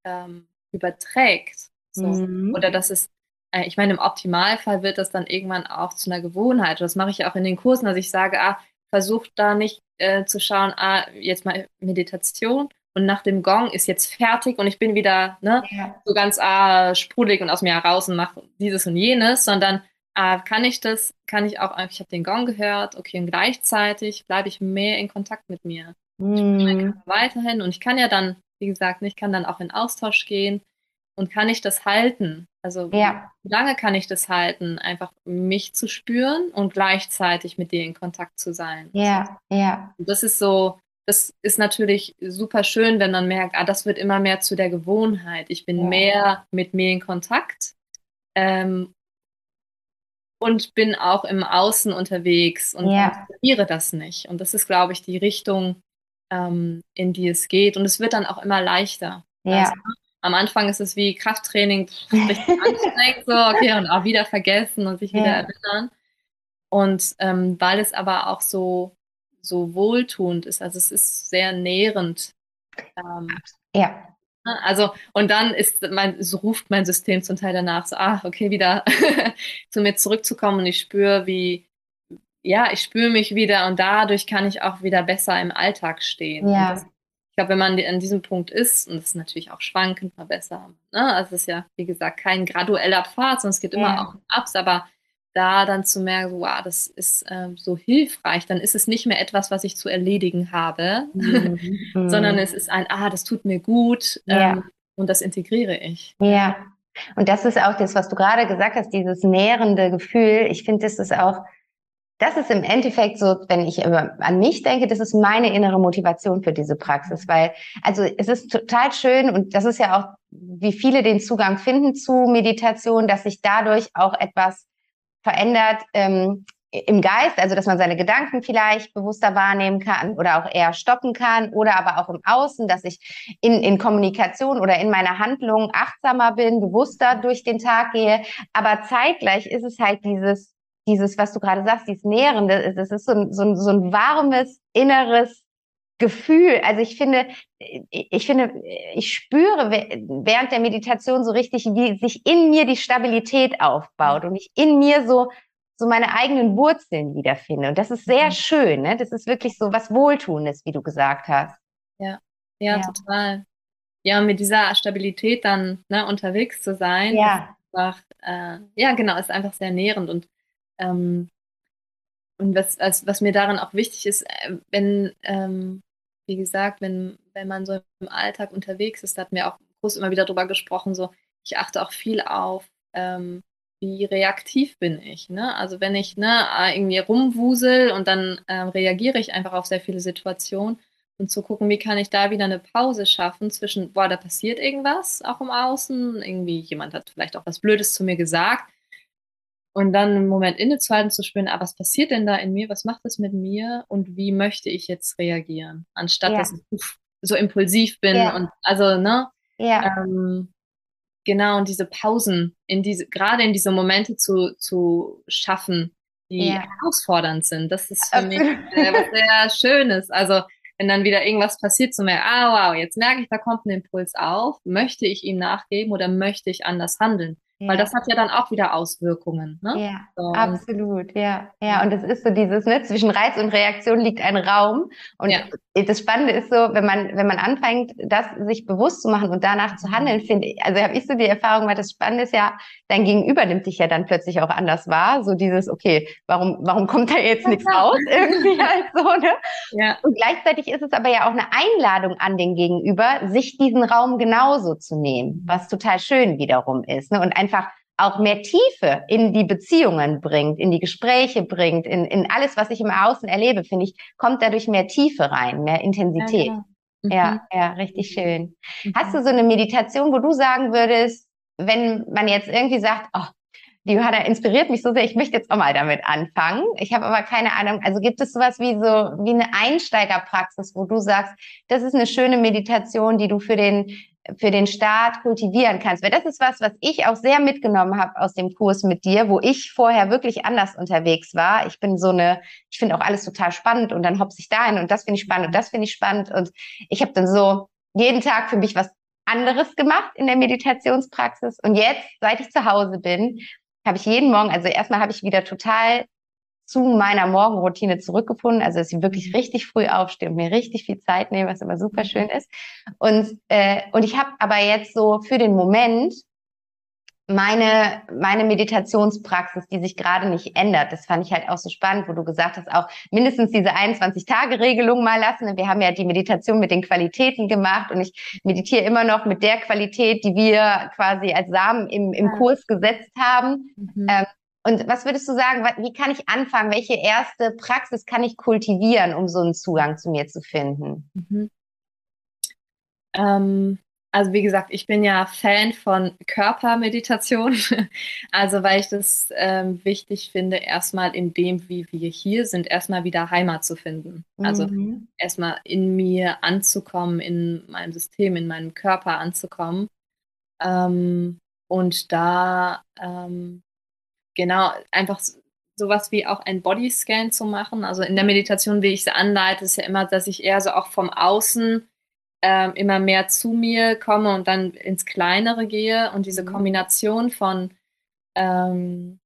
Speaker 2: ähm, überträgt. So. Mhm. Oder dass es, äh, ich meine, im Optimalfall wird das dann irgendwann auch zu einer Gewohnheit. Das mache ich ja auch in den Kursen, dass ich sage, ah, versucht da nicht äh, zu schauen, ah, jetzt mal Meditation und nach dem Gong ist jetzt fertig und ich bin wieder ne, ja. so ganz ah, sprudelig und aus mir heraus und mache dieses und jenes, sondern ah, kann ich das, kann ich auch, ich habe den Gong gehört, okay, und gleichzeitig bleibe ich mehr in Kontakt mit mir. Mm. weiterhin und ich kann ja dann, wie gesagt, ich kann dann auch in Austausch gehen und kann ich das halten. Also ja. wie lange kann ich das halten, einfach mich zu spüren und gleichzeitig mit dir in Kontakt zu sein.
Speaker 1: Ja, ja.
Speaker 2: Und das ist so, das ist natürlich super schön, wenn man merkt, ah, das wird immer mehr zu der Gewohnheit. Ich bin ja. mehr mit mir in Kontakt ähm, und bin auch im Außen unterwegs und ja. das nicht. Und das ist, glaube ich, die Richtung, ähm, in die es geht. Und es wird dann auch immer leichter. Ja. Also, am Anfang ist es wie Krafttraining, richtig anstrengend, so, okay, und auch wieder vergessen und sich wieder ja. erinnern. Und ähm, weil es aber auch so, so wohltuend ist, also es ist sehr nährend. Ähm,
Speaker 1: ja.
Speaker 2: Ne, also, und dann ist mein, so ruft mein System zum Teil danach so, ach, okay, wieder zu mir zurückzukommen und ich spüre, wie, ja, ich spüre mich wieder und dadurch kann ich auch wieder besser im Alltag stehen.
Speaker 1: Ja. Das,
Speaker 2: ich glaube, wenn man an diesem Punkt ist, und das ist natürlich auch schwankend mal besser, ne? also es ist ja, wie gesagt, kein gradueller Pfad, sondern es geht immer ja. auch Ups, aber da dann zu merken, wow, das ist ähm, so hilfreich, dann ist es nicht mehr etwas, was ich zu erledigen habe, mhm. sondern es ist ein, ah, das tut mir gut ja. ähm, und das integriere ich.
Speaker 1: Ja, und das ist auch das, was du gerade gesagt hast, dieses nährende Gefühl. Ich finde, das ist auch das ist im Endeffekt so, wenn ich an mich denke, das ist meine innere Motivation für diese Praxis, weil, also es ist total schön und das ist ja auch, wie viele den Zugang finden zu Meditation, dass sich dadurch auch etwas verändert ähm, im Geist, also dass man seine Gedanken vielleicht bewusster wahrnehmen kann oder auch eher stoppen kann oder aber auch im Außen, dass ich in, in Kommunikation oder in meiner Handlung achtsamer bin, bewusster durch den Tag gehe. Aber zeitgleich ist es halt dieses dieses, was du gerade sagst, dieses Nährende, das ist so ein, so ein, so ein warmes, inneres Gefühl. Also ich finde, ich finde, ich spüre während der Meditation so richtig, wie sich in mir die Stabilität aufbaut und ich in mir so, so meine eigenen Wurzeln wiederfinde. Und das ist sehr mhm. schön, ne? Das ist wirklich so was Wohltuendes, wie du gesagt hast.
Speaker 2: Ja, ja, ja. total. Ja, und mit dieser Stabilität dann ne, unterwegs zu sein,
Speaker 1: ja.
Speaker 2: einfach, äh, ja, genau, ist einfach sehr nährend und ähm, und was, also, was mir daran auch wichtig ist, äh, wenn, ähm, wie gesagt, wenn, wenn man so im Alltag unterwegs ist, da hatten wir auch groß immer wieder drüber gesprochen, so, ich achte auch viel auf, ähm, wie reaktiv bin ich. Ne? Also wenn ich ne, irgendwie rumwusel und dann ähm, reagiere ich einfach auf sehr viele Situationen und zu gucken, wie kann ich da wieder eine Pause schaffen zwischen, boah, da passiert irgendwas auch im Außen, irgendwie jemand hat vielleicht auch was Blödes zu mir gesagt und dann einen Moment innezuhalten, zu spüren, ah, was passiert denn da in mir, was macht es mit mir und wie möchte ich jetzt reagieren, anstatt ja. dass ich so impulsiv bin ja. und also, ne?
Speaker 1: Ja.
Speaker 2: Ähm, genau, und diese Pausen, in diese, gerade in diese Momente zu, zu schaffen, die ja. herausfordernd sind, das ist für mich äh, was sehr Schönes. Also, wenn dann wieder irgendwas passiert, so mehr, ah, wow, jetzt merke ich, da kommt ein Impuls auf, möchte ich ihm nachgeben oder möchte ich anders handeln? Ja. Weil das hat ja dann auch wieder Auswirkungen. Ne?
Speaker 1: Ja, so. absolut, ja. Ja, und es ist so dieses, ne, zwischen Reiz und Reaktion liegt ein Raum. Und ja. das Spannende ist so, wenn man, wenn man anfängt, das sich bewusst zu machen und danach zu handeln, mhm. finde ich, also habe ich so die Erfahrung, weil das Spannende ist ja, dein Gegenüber nimmt dich ja dann plötzlich auch anders wahr. So dieses, okay, warum, warum kommt da jetzt nichts raus? Irgendwie halt so, ne? Ja. Und gleichzeitig ist es aber ja auch eine Einladung an den Gegenüber, sich diesen Raum genauso zu nehmen, was total schön wiederum ist. Ne? Und einfach auch mehr Tiefe in die Beziehungen bringt, in die Gespräche bringt, in, in alles, was ich im Außen erlebe, finde ich, kommt dadurch mehr Tiefe rein, mehr Intensität. Ja, mhm. ja, ja, richtig schön. Mhm. Hast du so eine Meditation, wo du sagen würdest, wenn man jetzt irgendwie sagt, oh, die Johanna inspiriert mich so sehr, ich möchte jetzt auch mal damit anfangen. Ich habe aber keine Ahnung, also gibt es sowas wie so wie eine Einsteigerpraxis, wo du sagst, das ist eine schöne Meditation, die du für den für den Start kultivieren kannst. Weil das ist was, was ich auch sehr mitgenommen habe aus dem Kurs mit dir, wo ich vorher wirklich anders unterwegs war. Ich bin so eine, ich finde auch alles total spannend und dann hopse ich dahin und das finde ich spannend und das finde ich spannend und ich habe dann so jeden Tag für mich was anderes gemacht in der Meditationspraxis und jetzt, seit ich zu Hause bin, habe ich jeden Morgen, also erstmal habe ich wieder total zu meiner Morgenroutine zurückgefunden. Also, dass ich wirklich mhm. richtig früh aufstehe und mir richtig viel Zeit nehme, was aber super schön ist. Und, äh, und ich habe aber jetzt so für den Moment meine, meine Meditationspraxis, die sich gerade nicht ändert. Das fand ich halt auch so spannend, wo du gesagt hast, auch mindestens diese 21-Tage-Regelung mal lassen. Wir haben ja die Meditation mit den Qualitäten gemacht und ich meditiere immer noch mit der Qualität, die wir quasi als Samen im, im Kurs gesetzt haben. Mhm. Ähm, und was würdest du sagen, wie kann ich anfangen? Welche erste Praxis kann ich kultivieren, um so einen Zugang zu mir zu finden?
Speaker 2: Mhm. Ähm, also wie gesagt, ich bin ja Fan von Körpermeditation. Also weil ich das ähm, wichtig finde, erstmal in dem, wie wir hier sind, erstmal wieder Heimat zu finden. Also mhm. erstmal in mir anzukommen, in meinem System, in meinem Körper anzukommen. Ähm, und da ähm, genau einfach sowas wie auch ein Bodyscan zu machen. Also in der Meditation, wie ich es anleite, ist ja immer, dass ich eher so auch vom Außen ähm, immer mehr zu mir komme und dann ins Kleinere gehe. Und diese mhm. Kombination von, ähm,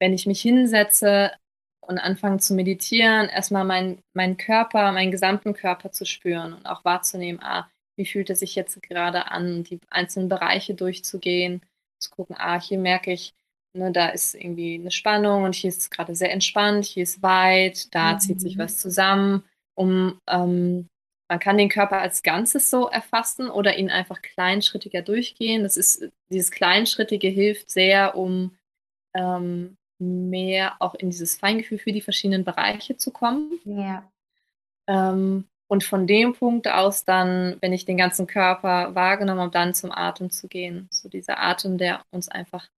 Speaker 2: wenn ich mich hinsetze und anfange zu meditieren, erstmal meinen mein Körper, meinen gesamten Körper zu spüren und auch wahrzunehmen, ah, wie fühlt es sich jetzt gerade an, die einzelnen Bereiche durchzugehen, zu gucken, ah, hier merke ich, ne, da ist irgendwie eine Spannung und hier ist es gerade sehr entspannt, hier ist weit, da mhm. zieht sich mhm. was zusammen, um ähm, man kann den Körper als Ganzes so erfassen oder ihn einfach kleinschrittiger durchgehen. Das ist, dieses Kleinschrittige hilft sehr, um ähm, mehr auch in dieses Feingefühl für die verschiedenen Bereiche zu kommen.
Speaker 1: Ja.
Speaker 2: Ähm, und von dem Punkt aus dann, wenn ich den ganzen Körper wahrgenommen habe, dann zum Atem zu gehen. So dieser Atem, der uns einfach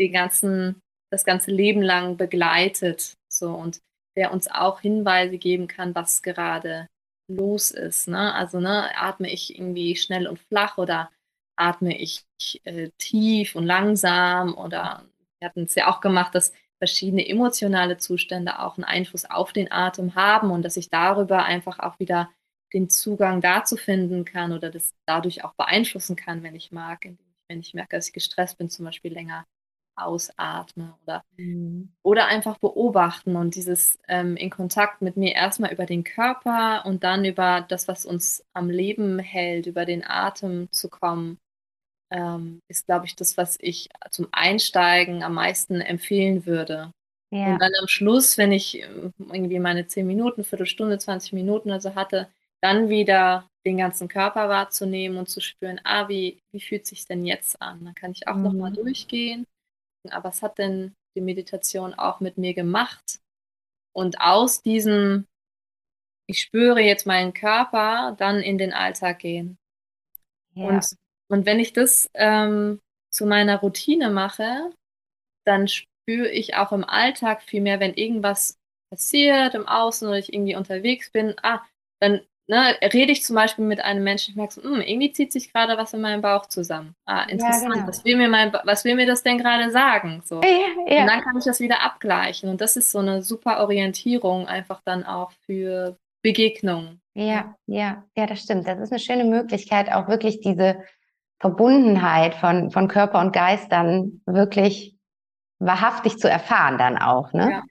Speaker 2: den ganzen, das ganze Leben lang begleitet. So und der uns auch Hinweise geben kann, was gerade los ist. Ne? Also ne, atme ich irgendwie schnell und flach oder atme ich äh, tief und langsam oder wir hatten es ja auch gemacht, dass verschiedene emotionale Zustände auch einen Einfluss auf den Atem haben und dass ich darüber einfach auch wieder den Zugang dazu finden kann oder das dadurch auch beeinflussen kann, wenn ich mag, wenn ich merke, dass ich gestresst bin, zum Beispiel länger ausatme oder, mhm. oder einfach beobachten und dieses ähm, in Kontakt mit mir erstmal über den Körper und dann über das, was uns am Leben hält, über den Atem zu kommen, ähm, ist, glaube ich, das, was ich zum Einsteigen am meisten empfehlen würde. Ja. Und dann am Schluss, wenn ich ähm, irgendwie meine 10 Minuten, Viertelstunde, 20 Minuten also hatte, dann wieder den ganzen Körper wahrzunehmen und zu spüren, ah, wie, wie fühlt sich denn jetzt an? Dann kann ich auch mhm. nochmal durchgehen aber was hat denn die Meditation auch mit mir gemacht? Und aus diesem, ich spüre jetzt meinen Körper, dann in den Alltag gehen. Ja. Und, und wenn ich das ähm, zu meiner Routine mache, dann spüre ich auch im Alltag viel mehr, wenn irgendwas passiert im Außen oder ich irgendwie unterwegs bin, ah, dann ne, rede ich zum Beispiel mit einem Menschen, ich merke so, hm, irgendwie zieht sich gerade was in meinem Bauch zusammen. Ah, interessant. Ja, genau. was, will mir mein, was will mir das denn gerade sagen? So. Ja, ja. Und dann kann ich das wieder abgleichen. Und das ist so eine super Orientierung einfach dann auch für Begegnungen.
Speaker 1: Ja, ja, ja, das stimmt. Das ist eine schöne Möglichkeit, auch wirklich diese Verbundenheit von, von Körper und Geist dann wirklich wahrhaftig zu erfahren dann auch, ne? Ja.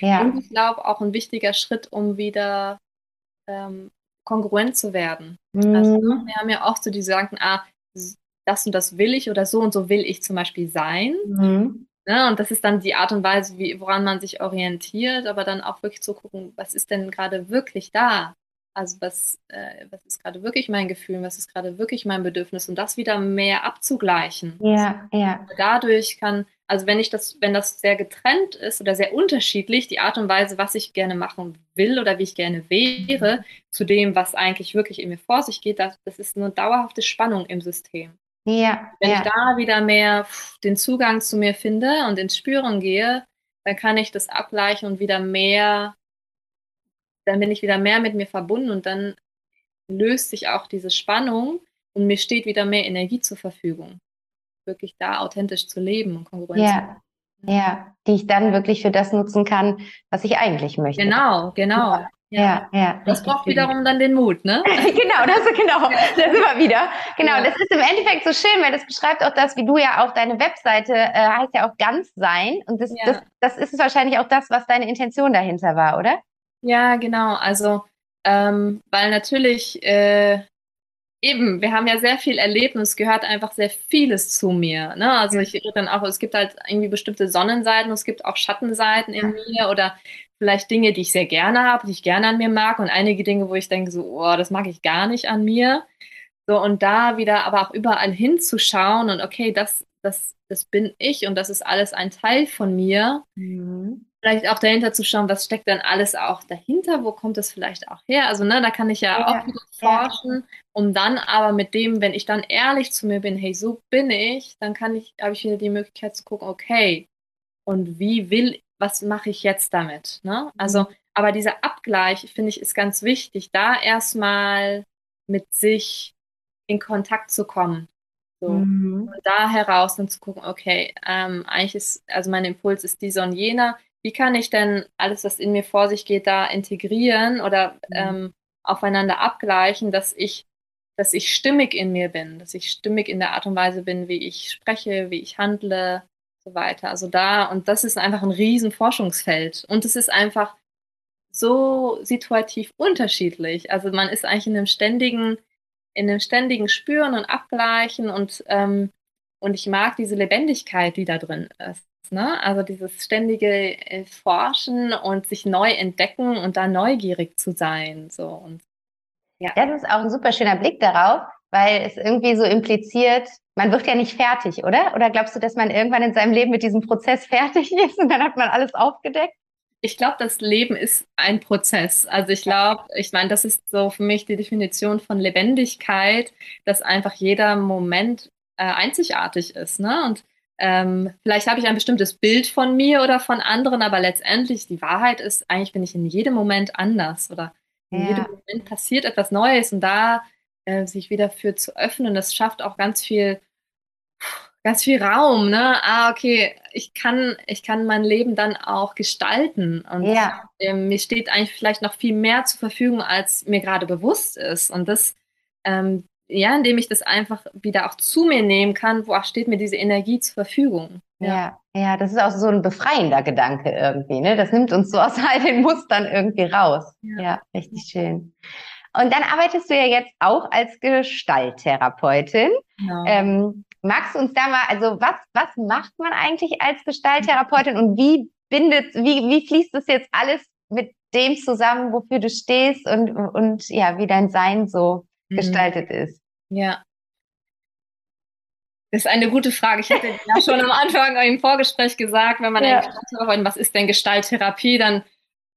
Speaker 2: Ja. Und ich glaube auch ein wichtiger Schritt, um wieder ähm, kongruent zu werden. Mhm. Also wir haben ja oft so die Gedanken, ah, das und das will ich oder so und so will ich zum Beispiel sein. Mhm. Ne? Und das ist dann die Art und Weise, wie, woran man sich orientiert, aber dann auch wirklich zu gucken, was ist denn gerade wirklich da? Also was, äh, was ist gerade wirklich mein Gefühl, was ist gerade wirklich mein Bedürfnis und das wieder mehr abzugleichen.
Speaker 1: Ja, ja.
Speaker 2: Dadurch kann also wenn ich das, wenn das sehr getrennt ist oder sehr unterschiedlich, die Art und Weise, was ich gerne machen will oder wie ich gerne wäre, zu dem, was eigentlich wirklich in mir vor sich geht, das, das ist eine dauerhafte Spannung im System.
Speaker 1: Ja.
Speaker 2: Wenn
Speaker 1: ja.
Speaker 2: ich da wieder mehr den Zugang zu mir finde und ins Spüren gehe, dann kann ich das abgleichen und wieder mehr, dann bin ich wieder mehr mit mir verbunden und dann löst sich auch diese Spannung und mir steht wieder mehr Energie zur Verfügung wirklich da authentisch zu leben und Konkurrenz.
Speaker 1: Ja. Ja, die ich dann wirklich für das nutzen kann, was ich eigentlich möchte.
Speaker 2: Genau, genau.
Speaker 1: Ja. Ja, ja.
Speaker 2: Das braucht wiederum dann den Mut, ne?
Speaker 1: genau, das ist genau, das immer wieder. Genau, ja. das ist im Endeffekt so schön, weil das beschreibt auch das, wie du ja auch deine Webseite äh, heißt ja auch ganz sein. Und das, ja. das, das ist wahrscheinlich auch das, was deine Intention dahinter war, oder?
Speaker 2: Ja, genau. Also, ähm, weil natürlich äh, eben, wir haben ja sehr viel erlebt und es gehört einfach sehr vieles zu mir. Ne? Also ich rede dann auch, es gibt halt irgendwie bestimmte Sonnenseiten, es gibt auch Schattenseiten in mir oder vielleicht Dinge, die ich sehr gerne habe, die ich gerne an mir mag und einige Dinge, wo ich denke so, oh, das mag ich gar nicht an mir. So und da wieder aber auch überall hinzuschauen und okay, das, das, das bin ich und das ist alles ein Teil von mir. Mhm vielleicht auch dahinter zu schauen, was steckt denn alles auch dahinter, wo kommt das vielleicht auch her? Also, ne, da kann ich ja, ja auch forschen, um dann aber mit dem, wenn ich dann ehrlich zu mir bin, hey, so bin ich, dann kann ich, habe ich wieder die Möglichkeit zu gucken, okay, und wie will, was mache ich jetzt damit? Ne? Also, mhm. aber dieser Abgleich, finde ich, ist ganz wichtig, da erstmal mit sich in Kontakt zu kommen. So. Mhm. Und da heraus dann zu gucken, okay, ähm, eigentlich ist, also mein Impuls ist dieser und jener wie kann ich denn alles, was in mir vor sich geht, da integrieren oder mhm. ähm, aufeinander abgleichen, dass ich, dass ich stimmig in mir bin, dass ich stimmig in der Art und Weise bin, wie ich spreche, wie ich handle, so weiter. Also da, und das ist einfach ein riesen Forschungsfeld. Und es ist einfach so situativ unterschiedlich. Also man ist eigentlich in einem ständigen, in einem ständigen Spüren und Abgleichen und, ähm, und ich mag diese Lebendigkeit, die da drin ist. Ne? Also dieses ständige äh, Forschen und sich neu entdecken und da neugierig zu sein. So. Und,
Speaker 1: ja. Das ist auch ein super schöner Blick darauf, weil es irgendwie so impliziert, man wird ja nicht fertig, oder? Oder glaubst du, dass man irgendwann in seinem Leben mit diesem Prozess fertig ist und dann hat man alles aufgedeckt?
Speaker 2: Ich glaube, das Leben ist ein Prozess. Also ich glaube, ich meine, das ist so für mich die Definition von Lebendigkeit, dass einfach jeder Moment äh, einzigartig ist. Ne? Und ähm, vielleicht habe ich ein bestimmtes Bild von mir oder von anderen, aber letztendlich die Wahrheit ist, eigentlich bin ich in jedem Moment anders oder in ja. jedem Moment passiert etwas Neues und da äh, sich wieder für zu öffnen, das schafft auch ganz viel, ganz viel Raum, ne? Ah, okay, ich kann, ich kann mein Leben dann auch gestalten und ja. äh, mir steht eigentlich vielleicht noch viel mehr zur Verfügung, als mir gerade bewusst ist und das ähm, ja, indem ich das einfach wieder auch zu mir nehmen kann, wo steht mir diese Energie zur Verfügung.
Speaker 1: Ja. ja, ja, das ist auch so ein befreiender Gedanke irgendwie, ne? Das nimmt uns so aus all den Mustern irgendwie raus. Ja, ja richtig schön. Und dann arbeitest du ja jetzt auch als Gestalttherapeutin. Genau. Ähm, magst du uns da mal, also was, was macht man eigentlich als Gestalttherapeutin und wie bindet, wie, wie fließt das jetzt alles mit dem zusammen, wofür du stehst und, und ja, wie dein Sein so Mhm. gestaltet ist?
Speaker 2: Ja. Das ist eine gute Frage. Ich hatte ja schon am Anfang im Vorgespräch gesagt, wenn man ja. denkt, was ist denn Gestalttherapie, dann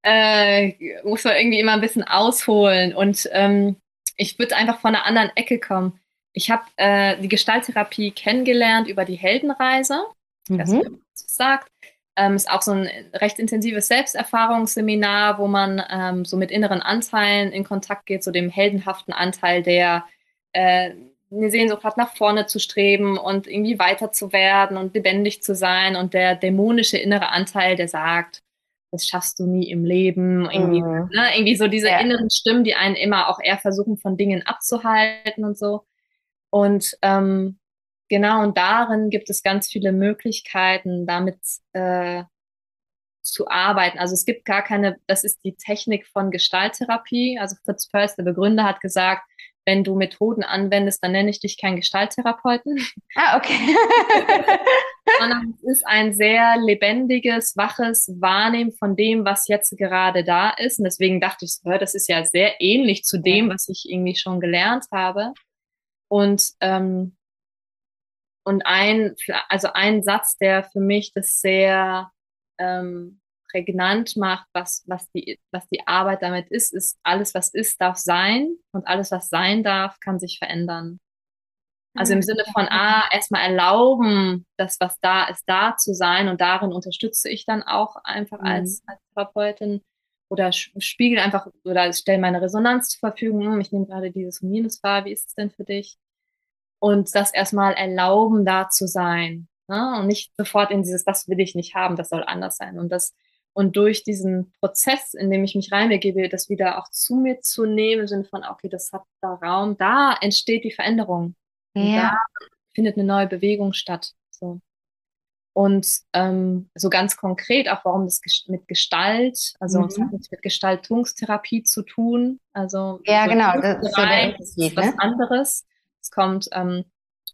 Speaker 2: äh, muss man irgendwie immer ein bisschen ausholen. Und ähm, ich würde einfach von einer anderen Ecke kommen. Ich habe äh, die Gestalttherapie kennengelernt über die Heldenreise. Mhm. Das sagt. Ähm, ist auch so ein recht intensives Selbsterfahrungsseminar, wo man ähm, so mit inneren Anteilen in Kontakt geht, so dem heldenhaften Anteil, der äh, eine Sehnsucht hat, nach vorne zu streben und irgendwie weiter zu werden und lebendig zu sein und der dämonische innere Anteil, der sagt, das schaffst du nie im Leben. Irgendwie, mhm. ne, irgendwie so diese ja. inneren Stimmen, die einen immer auch eher versuchen, von Dingen abzuhalten und so. Und ähm, Genau, und darin gibt es ganz viele Möglichkeiten, damit äh, zu arbeiten. Also es gibt gar keine, das ist die Technik von Gestalttherapie. Also Fritz Perls, der Begründer, hat gesagt, wenn du Methoden anwendest, dann nenne ich dich keinen Gestalttherapeuten.
Speaker 1: Ah, okay.
Speaker 2: Sondern es ist ein sehr lebendiges, waches Wahrnehmen von dem, was jetzt gerade da ist. Und deswegen dachte ich, das ist ja sehr ähnlich zu dem, was ich irgendwie schon gelernt habe. Und ähm, und ein, also ein Satz, der für mich das sehr ähm, prägnant macht, was, was, die, was die Arbeit damit ist, ist, alles, was ist, darf sein und alles, was sein darf, kann sich verändern. Also im mhm. Sinne von, ah, erstmal erlauben, das, was da ist, da zu sein und darin unterstütze ich dann auch einfach mhm. als, als Therapeutin oder spiegel einfach oder stelle meine Resonanz zur Verfügung. Ich nehme gerade dieses und jenes wahr, wie ist es denn für dich? Und das erstmal erlauben, da zu sein. Ne? Und nicht sofort in dieses, das will ich nicht haben, das soll anders sein. Und das, und durch diesen Prozess, in dem ich mich reinbegebe, das wieder auch zu mir zu nehmen, im Sinne von, okay, das hat da Raum, da entsteht die Veränderung. Ja. da findet eine neue Bewegung statt. So. Und ähm, so ganz konkret auch, warum das mit Gestalt, also mhm. es hat nichts mit Gestaltungstherapie zu tun. Also
Speaker 1: ja, so genau, das ist,
Speaker 2: das ist was ne? anderes. Es kommt ähm,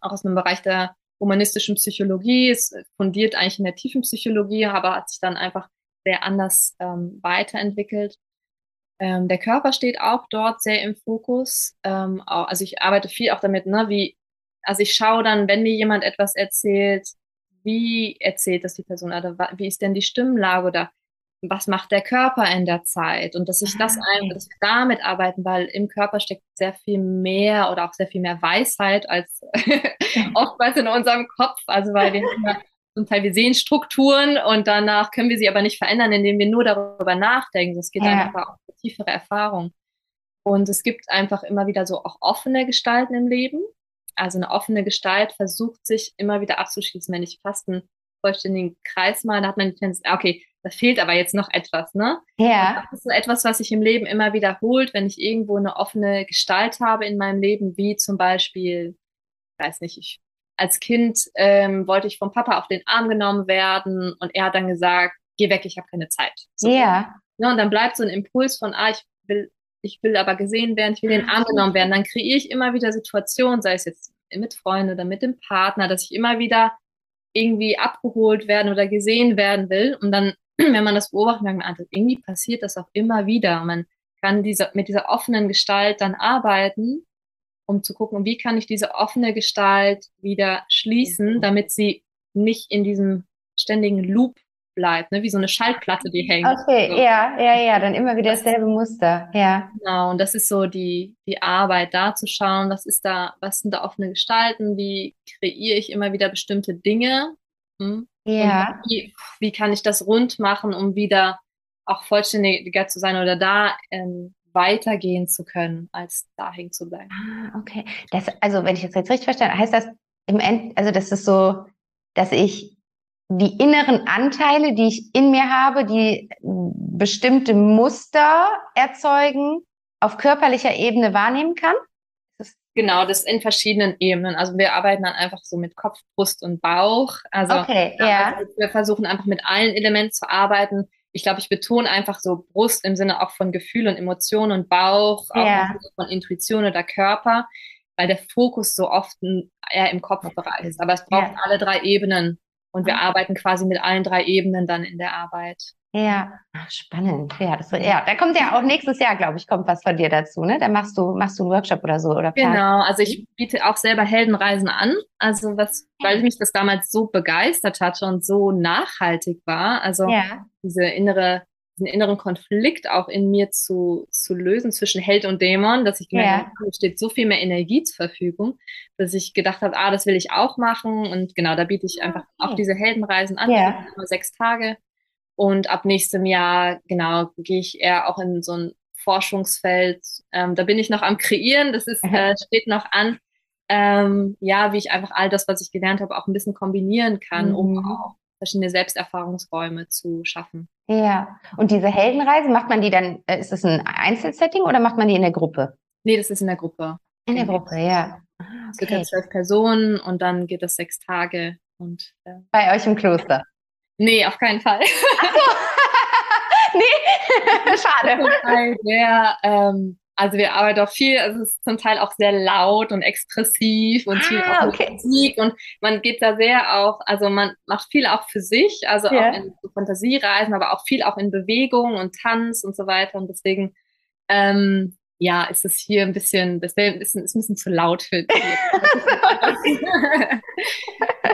Speaker 2: auch aus einem Bereich der humanistischen Psychologie, es fundiert eigentlich in der tiefen Psychologie, aber hat sich dann einfach sehr anders ähm, weiterentwickelt. Ähm, der Körper steht auch dort sehr im Fokus. Ähm, also ich arbeite viel auch damit, ne, wie, also ich schaue dann, wenn mir jemand etwas erzählt, wie erzählt das die Person oder wie ist denn die Stimmlage oder was macht der Körper in der Zeit und dass ich ah, das okay. dass wir damit arbeiten, weil im Körper steckt sehr viel mehr oder auch sehr viel mehr Weisheit als oftmals in unserem Kopf. Also weil wir zum Teil wir sehen Strukturen und danach können wir sie aber nicht verändern, indem wir nur darüber nachdenken. Es geht ja. einfach auch eine tiefere Erfahrung. Und es gibt einfach immer wieder so auch offene Gestalten im Leben also eine offene Gestalt versucht sich immer wieder abzuschließen. Wenn ich fast einen vollständigen Kreis mal, da hat man die Tendenz, ah, okay, da fehlt aber jetzt noch etwas, ne?
Speaker 1: Ja.
Speaker 2: das ist so etwas, was sich im Leben immer wiederholt, wenn ich irgendwo eine offene Gestalt habe in meinem Leben, wie zum Beispiel, weiß nicht, ich als Kind ähm, wollte ich vom Papa auf den Arm genommen werden und er hat dann gesagt, geh weg, ich habe keine Zeit.
Speaker 1: So. Ja.
Speaker 2: ja. Und dann bleibt so ein Impuls von, ah, ich will ich will aber gesehen werden, ich will den Arm genommen werden, dann kreiere ich immer wieder Situationen, sei es jetzt mit Freunden oder mit dem Partner, dass ich immer wieder irgendwie abgeholt werden oder gesehen werden will. Und dann, wenn man das beobachtet, merkt man, ah, irgendwie passiert das auch immer wieder. man kann diese, mit dieser offenen Gestalt dann arbeiten, um zu gucken, wie kann ich diese offene Gestalt wieder schließen, damit sie nicht in diesem ständigen Loop bleibt, ne? wie so eine Schallplatte, die hängt.
Speaker 1: Okay, so. ja, ja, ja, dann immer wieder dasselbe Muster, ja.
Speaker 2: Genau, und das ist so die, die Arbeit, da zu schauen, was ist da, was sind da offene Gestalten, wie kreiere ich immer wieder bestimmte Dinge, hm?
Speaker 1: Ja.
Speaker 2: Wie, wie, kann ich das rund machen, um wieder auch vollständiger zu sein oder da ähm, weitergehen zu können, als da hängen zu bleiben.
Speaker 1: Ah, okay. Das, also, wenn ich das jetzt richtig verstanden heißt das im End, also das ist so, dass ich die inneren Anteile, die ich in mir habe, die bestimmte Muster erzeugen, auf körperlicher Ebene wahrnehmen kann?
Speaker 2: Genau, das in verschiedenen Ebenen. Also wir arbeiten dann einfach so mit Kopf, Brust und Bauch. Also,
Speaker 1: okay, ja.
Speaker 2: Also wir versuchen einfach mit allen Elementen zu arbeiten. Ich glaube, ich betone einfach so Brust im Sinne auch von Gefühl und Emotionen und Bauch,
Speaker 1: ja.
Speaker 2: auch von Intuition oder Körper, weil der Fokus so oft eher im Kopfbereich ist. Aber es braucht ja. alle drei Ebenen. Und wir arbeiten quasi mit allen drei Ebenen dann in der Arbeit.
Speaker 1: Ja, spannend. Ja, das, ja, da kommt ja auch nächstes Jahr, glaube ich, kommt was von dir dazu, ne? Da machst du, machst du einen Workshop oder so, oder?
Speaker 2: Genau, also ich biete auch selber Heldenreisen an. Also was, weil mich das damals so begeistert hatte und so nachhaltig war. Also ja. diese innere diesen inneren Konflikt auch in mir zu, zu lösen zwischen Held und Dämon, dass ich gemerkt ja. habe, mir steht so viel mehr Energie zur Verfügung, dass ich gedacht habe, ah, das will ich auch machen. Und genau, da biete ich einfach okay. auch diese Heldenreisen an,
Speaker 1: ja.
Speaker 2: sechs Tage. Und ab nächstem Jahr, genau, gehe ich eher auch in so ein Forschungsfeld. Ähm, da bin ich noch am Kreieren, das ist, äh, steht noch an. Ähm, ja, wie ich einfach all das, was ich gelernt habe, auch ein bisschen kombinieren kann, mhm. um auch verschiedene Selbsterfahrungsräume zu schaffen.
Speaker 1: Ja, und diese Heldenreise, macht man die dann, äh, ist das ein Einzelsetting oder macht man die in der Gruppe?
Speaker 2: Nee, das ist in der Gruppe.
Speaker 1: In der Gruppe, ja.
Speaker 2: Ah, okay. Circa zwölf Personen und dann geht das sechs Tage. Und,
Speaker 1: äh, Bei euch im Kloster?
Speaker 2: Nee, auf keinen Fall.
Speaker 1: Ach so. nee, schade.
Speaker 2: Der, ähm, also wir arbeiten auch viel, also es ist zum Teil auch sehr laut und expressiv und viel
Speaker 1: ah, okay.
Speaker 2: Musik und man geht da sehr auch, also man macht viel auch für sich, also yeah. auch in Fantasiereisen, aber auch viel auch in Bewegung und Tanz und so weiter und deswegen ähm, ja, ist es hier ein bisschen, das wäre ein bisschen, ist ein bisschen zu laut für dich.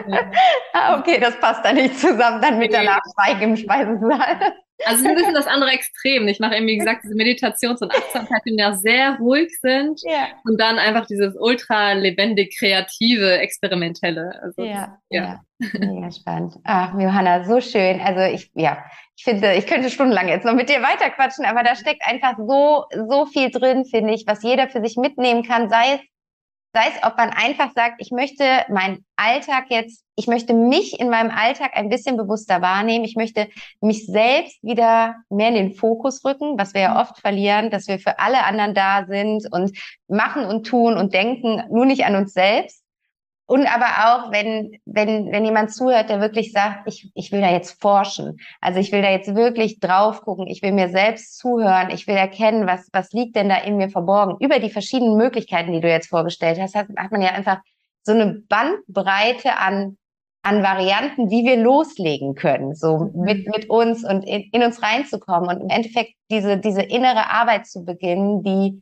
Speaker 1: ah, okay, das passt da nicht zusammen, dann mit der Nachschweigen im Speisesaal.
Speaker 2: Also ein bisschen das andere Extrem. Ich mache eben, wie gesagt, diese Meditations- und Achtsamkeit, die ja sehr ruhig sind.
Speaker 1: Ja.
Speaker 2: Und dann einfach dieses ultra lebendig, kreative, experimentelle. Also,
Speaker 1: ja, ja. Mega spannend. Ach, Johanna, so schön. Also ich, ja, ich finde, ich könnte stundenlang jetzt noch mit dir weiterquatschen, aber da steckt einfach so, so viel drin, finde ich, was jeder für sich mitnehmen kann, sei es Sei es, ob man einfach sagt, ich möchte meinen Alltag jetzt, ich möchte mich in meinem Alltag ein bisschen bewusster wahrnehmen. Ich möchte mich selbst wieder mehr in den Fokus rücken, was wir ja oft verlieren, dass wir für alle anderen da sind und machen und tun und denken, nur nicht an uns selbst. Und aber auch, wenn, wenn, wenn jemand zuhört, der wirklich sagt, ich, ich will da jetzt forschen. Also ich will da jetzt wirklich drauf gucken. Ich will mir selbst zuhören. Ich will erkennen, was, was liegt denn da in mir verborgen. Über die verschiedenen Möglichkeiten, die du jetzt vorgestellt hast, hat, hat man ja einfach so eine Bandbreite an, an Varianten, wie wir loslegen können, so mhm. mit, mit uns und in, in uns reinzukommen und im Endeffekt diese, diese innere Arbeit zu beginnen, die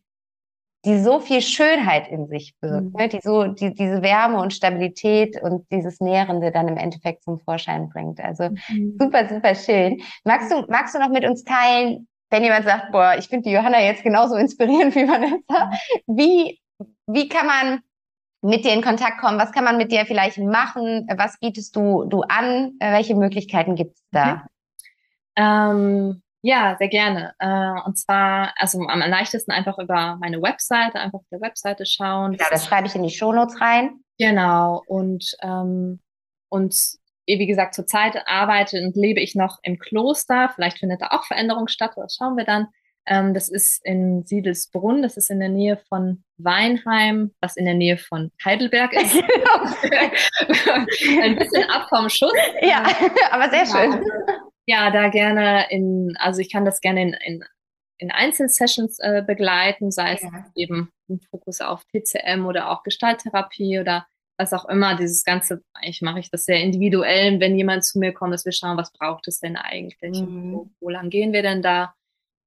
Speaker 1: die so viel Schönheit in sich birgt, mhm. ne? die so die, diese Wärme und Stabilität und dieses Nährende dann im Endeffekt zum Vorschein bringt. Also mhm. super, super schön. Magst du, magst du noch mit uns teilen, wenn jemand sagt, boah, ich finde die Johanna jetzt genauso inspirierend wie Vanessa, mhm. wie, wie kann man mit dir in Kontakt kommen? Was kann man mit dir vielleicht machen? Was bietest du, du an? Welche Möglichkeiten gibt es da?
Speaker 2: Mhm. Ähm, ja, sehr gerne. Äh, und zwar, also am leichtesten einfach über meine Webseite, einfach auf der Webseite schauen.
Speaker 1: Ja, das schreibe ich in die Shownotes rein.
Speaker 2: Genau. Und, ähm, und wie gesagt, zurzeit arbeite und lebe ich noch im Kloster. Vielleicht findet da auch Veränderung statt, das schauen wir dann. Ähm, das ist in Siedelsbrunn, das ist in der Nähe von Weinheim, was in der Nähe von Heidelberg ist. Ein bisschen ab vom Schuss.
Speaker 1: Ja, aber sehr schön. Also
Speaker 2: ja, da gerne in, also ich kann das gerne in, in, in Einzelsessions äh, begleiten, sei es ja. eben ein Fokus auf TCM oder auch Gestalttherapie oder was auch immer. Dieses Ganze, eigentlich mache ich das sehr individuell, wenn jemand zu mir kommt, dass wir schauen, was braucht es denn eigentlich? Mhm. Wo, wo lang gehen wir denn da?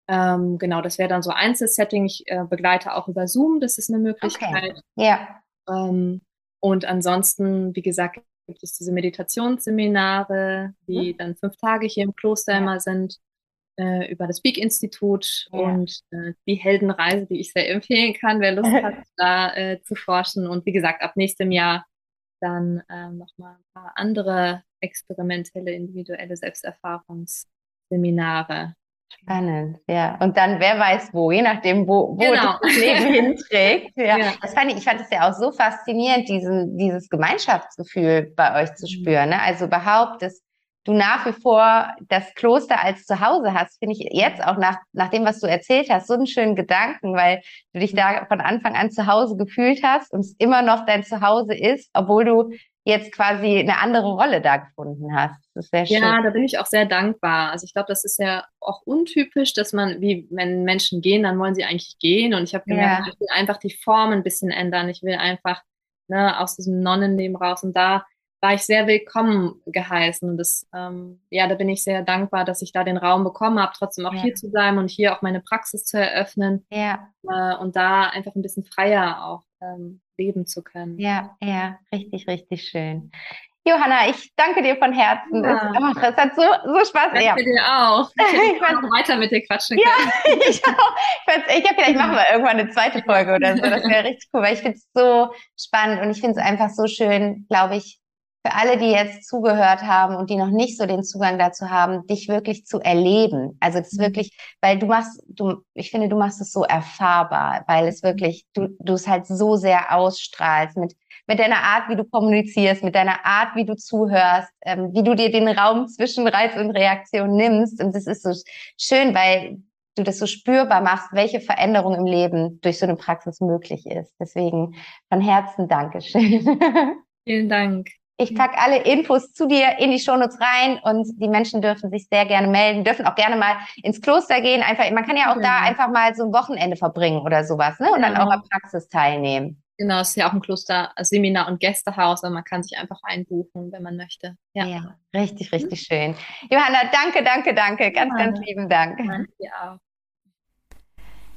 Speaker 2: Ähm, genau, das wäre dann so Einzelsetting. Ich äh, begleite auch über Zoom, das ist eine Möglichkeit. Okay.
Speaker 1: Ja.
Speaker 2: Ähm, und ansonsten, wie gesagt, gibt es diese Meditationsseminare, die mhm. dann fünf Tage hier im Kloster immer sind, äh, über das Speak-Institut ja. und äh, die Heldenreise, die ich sehr empfehlen kann, wer Lust hat, da äh, zu forschen. Und wie gesagt, ab nächstem Jahr dann äh, nochmal ein paar andere experimentelle, individuelle Selbsterfahrungsseminare
Speaker 1: Spannend, ja. Und dann, wer weiß wo, je nachdem, wo, wo genau. das Leben hinträgt. Ja. ja. Das fand ich, ich fand es ja auch so faszinierend, diesen, dieses Gemeinschaftsgefühl bei euch zu mhm. spüren. Ne? Also überhaupt, dass du nach wie vor das Kloster als Zuhause hast, finde ich jetzt auch nach, nach dem, was du erzählt hast, so einen schönen Gedanken, weil du dich da von Anfang an zu Hause gefühlt hast und es immer noch dein Zuhause ist, obwohl du jetzt quasi eine andere Rolle da gefunden hast.
Speaker 2: Das ist sehr schön. Ja, da bin ich auch sehr dankbar. Also ich glaube, das ist ja auch untypisch, dass man, wie wenn Menschen gehen, dann wollen sie eigentlich gehen. Und ich habe gemerkt, ja. ich will einfach die Form ein bisschen ändern. Ich will einfach ne, aus diesem Nonnenleben raus. Und da war ich sehr willkommen geheißen. Und das, ähm, ja, da bin ich sehr dankbar, dass ich da den Raum bekommen habe, trotzdem auch ja. hier zu bleiben und hier auch meine Praxis zu eröffnen.
Speaker 1: Ja.
Speaker 2: Äh, und da einfach ein bisschen freier auch ähm, leben zu können.
Speaker 1: Ja, ja, richtig, richtig schön. Johanna, ich danke dir von Herzen. Ja. Es, es, hat so, so Spaß.
Speaker 2: Danke ja. dir auch. Ich kann noch weiter mit dir quatschen
Speaker 1: können. Ja, ich auch. Ich, ich vielleicht machen wir irgendwann eine zweite Folge oder so. Das wäre richtig cool, weil ich finde es so spannend und ich finde es einfach so schön, glaube ich, für alle, die jetzt zugehört haben und die noch nicht so den Zugang dazu haben, dich wirklich zu erleben. Also das ist mhm. wirklich, weil du machst, du, ich finde, du machst es so erfahrbar, weil es wirklich, du, du es halt so sehr ausstrahlst mit, mit deiner Art, wie du kommunizierst, mit deiner Art, wie du zuhörst, ähm, wie du dir den Raum zwischen Reiz und Reaktion nimmst. Und das ist so schön, weil du das so spürbar machst, welche Veränderung im Leben durch so eine Praxis möglich ist. Deswegen von Herzen Dankeschön.
Speaker 2: Vielen Dank.
Speaker 1: Ich packe alle Infos zu dir in die Shownotes rein und die Menschen dürfen sich sehr gerne melden, dürfen auch gerne mal ins Kloster gehen. Einfach, man kann ja auch genau. da einfach mal so ein Wochenende verbringen oder sowas, ne? Und genau. dann auch an Praxis teilnehmen.
Speaker 2: Genau, es ist ja auch ein Kloster, Seminar und Gästehaus, und man kann sich einfach einbuchen, wenn man möchte.
Speaker 1: Ja, ja richtig, richtig mhm. schön. Johanna, danke, danke, danke. Ganz, ja. ganz lieben Dank. Danke dir auch.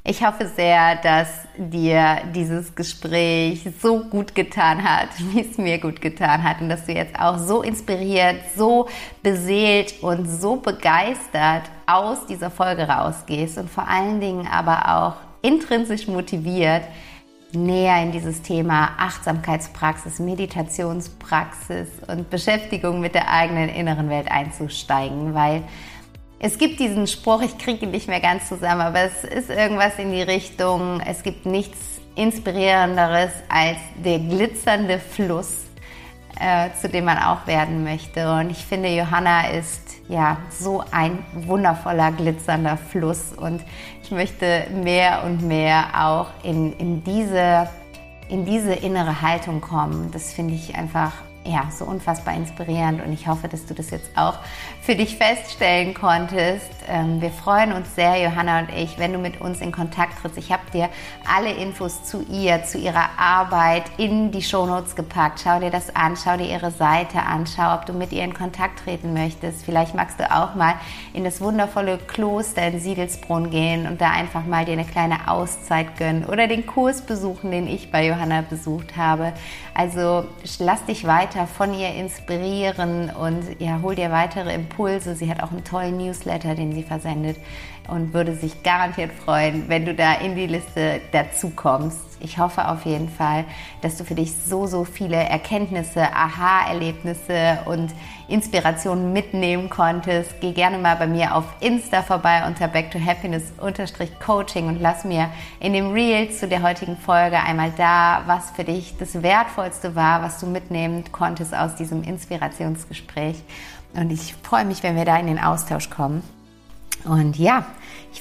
Speaker 1: Ich hoffe sehr, dass dir dieses Gespräch so gut getan hat, wie es mir gut getan hat und dass du jetzt auch so inspiriert, so beseelt und so begeistert aus dieser Folge rausgehst und vor allen Dingen aber auch intrinsisch motiviert, näher in dieses Thema Achtsamkeitspraxis, Meditationspraxis und Beschäftigung mit der eigenen inneren Welt einzusteigen, weil es gibt diesen Spruch, ich kriege ihn nicht mehr ganz zusammen, aber es ist irgendwas in die Richtung, es gibt nichts Inspirierenderes als der glitzernde Fluss, äh, zu dem man auch werden möchte. Und ich finde, Johanna ist ja so ein wundervoller, glitzernder Fluss. Und ich möchte mehr und mehr auch in, in diese in diese innere Haltung kommen. Das finde ich einfach ja, so unfassbar inspirierend und ich hoffe, dass du das jetzt auch für dich feststellen konntest. Ähm, wir freuen uns sehr, Johanna und ich, wenn du mit uns in Kontakt trittst. Ich habe dir alle Infos zu ihr, zu ihrer Arbeit in die Shownotes gepackt. Schau dir das an, schau dir ihre Seite an, schau, ob du mit ihr in Kontakt treten möchtest. Vielleicht magst du auch mal in das wundervolle Kloster in Siedelsbrunn gehen und da einfach mal dir eine kleine Auszeit gönnen oder den Kurs besuchen, den ich bei Johanna besucht habe. Also lass dich weiter von ihr inspirieren und ja, hol dir weitere Impulse. Sie hat auch einen tollen Newsletter, den sie versendet und würde sich garantiert freuen, wenn du da in die Liste dazu kommst. Ich hoffe auf jeden Fall, dass du für dich so, so viele Erkenntnisse, Aha-Erlebnisse und Inspirationen mitnehmen konntest. Geh gerne mal bei mir auf Insta vorbei unter Back to Happiness Coaching und lass mir in dem Reel zu der heutigen Folge einmal da, was für dich das Wertvollste war, was du mitnehmen konntest aus diesem Inspirationsgespräch. Und ich freue mich, wenn wir da in den Austausch kommen. Und ja,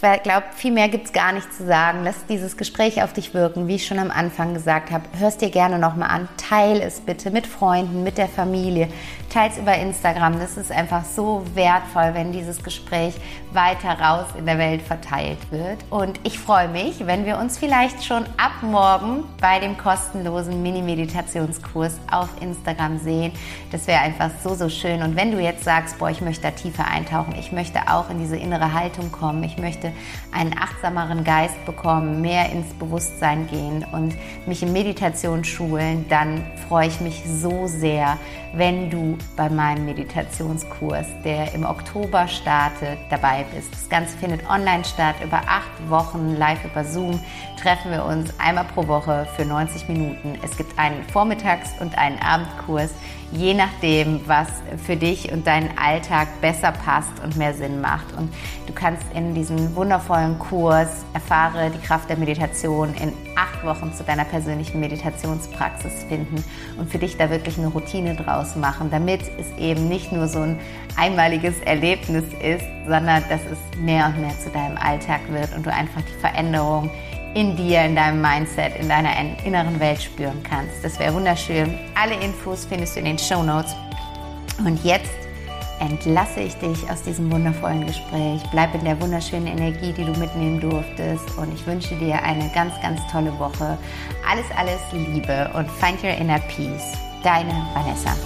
Speaker 1: ich glaube, viel mehr gibt es gar nicht zu sagen. Lass dieses Gespräch auf dich wirken, wie ich schon am Anfang gesagt habe. Hörst dir gerne nochmal an. Teil es bitte mit Freunden, mit der Familie. Teil es über Instagram. Das ist einfach so wertvoll, wenn dieses Gespräch weiter raus in der Welt verteilt wird. Und ich freue mich, wenn wir uns vielleicht schon ab morgen bei dem kostenlosen Mini-Meditationskurs auf Instagram sehen. Das wäre einfach so, so schön. Und wenn du jetzt sagst, boah, ich möchte da tiefer eintauchen, ich möchte auch in diese innere Haltung kommen, ich möchte möchte einen achtsameren Geist bekommen, mehr ins Bewusstsein gehen und mich in Meditation schulen, dann freue ich mich so sehr, wenn du bei meinem Meditationskurs, der im Oktober startet, dabei bist. Das Ganze findet online statt, über acht Wochen live über Zoom treffen wir uns einmal pro Woche für 90 Minuten. Es gibt einen Vormittags- und einen Abendkurs, je nachdem, was für dich und deinen Alltag besser passt und mehr Sinn macht. Und du kannst in diesem wundervollen Kurs erfahre die Kraft der Meditation in acht Wochen zu deiner persönlichen Meditationspraxis finden und für dich da wirklich eine Routine draus machen, damit es eben nicht nur so ein einmaliges Erlebnis ist, sondern dass es mehr und mehr zu deinem Alltag wird und du einfach die Veränderung in dir, in deinem Mindset, in deiner inneren Welt spüren kannst. Das wäre wunderschön. Alle Infos findest du in den Show Notes. Und jetzt entlasse ich dich aus diesem wundervollen Gespräch. Bleib in der wunderschönen Energie, die du mitnehmen durftest. Und ich wünsche dir eine ganz, ganz tolle Woche. Alles, alles Liebe und find your inner peace. Deine Vanessa.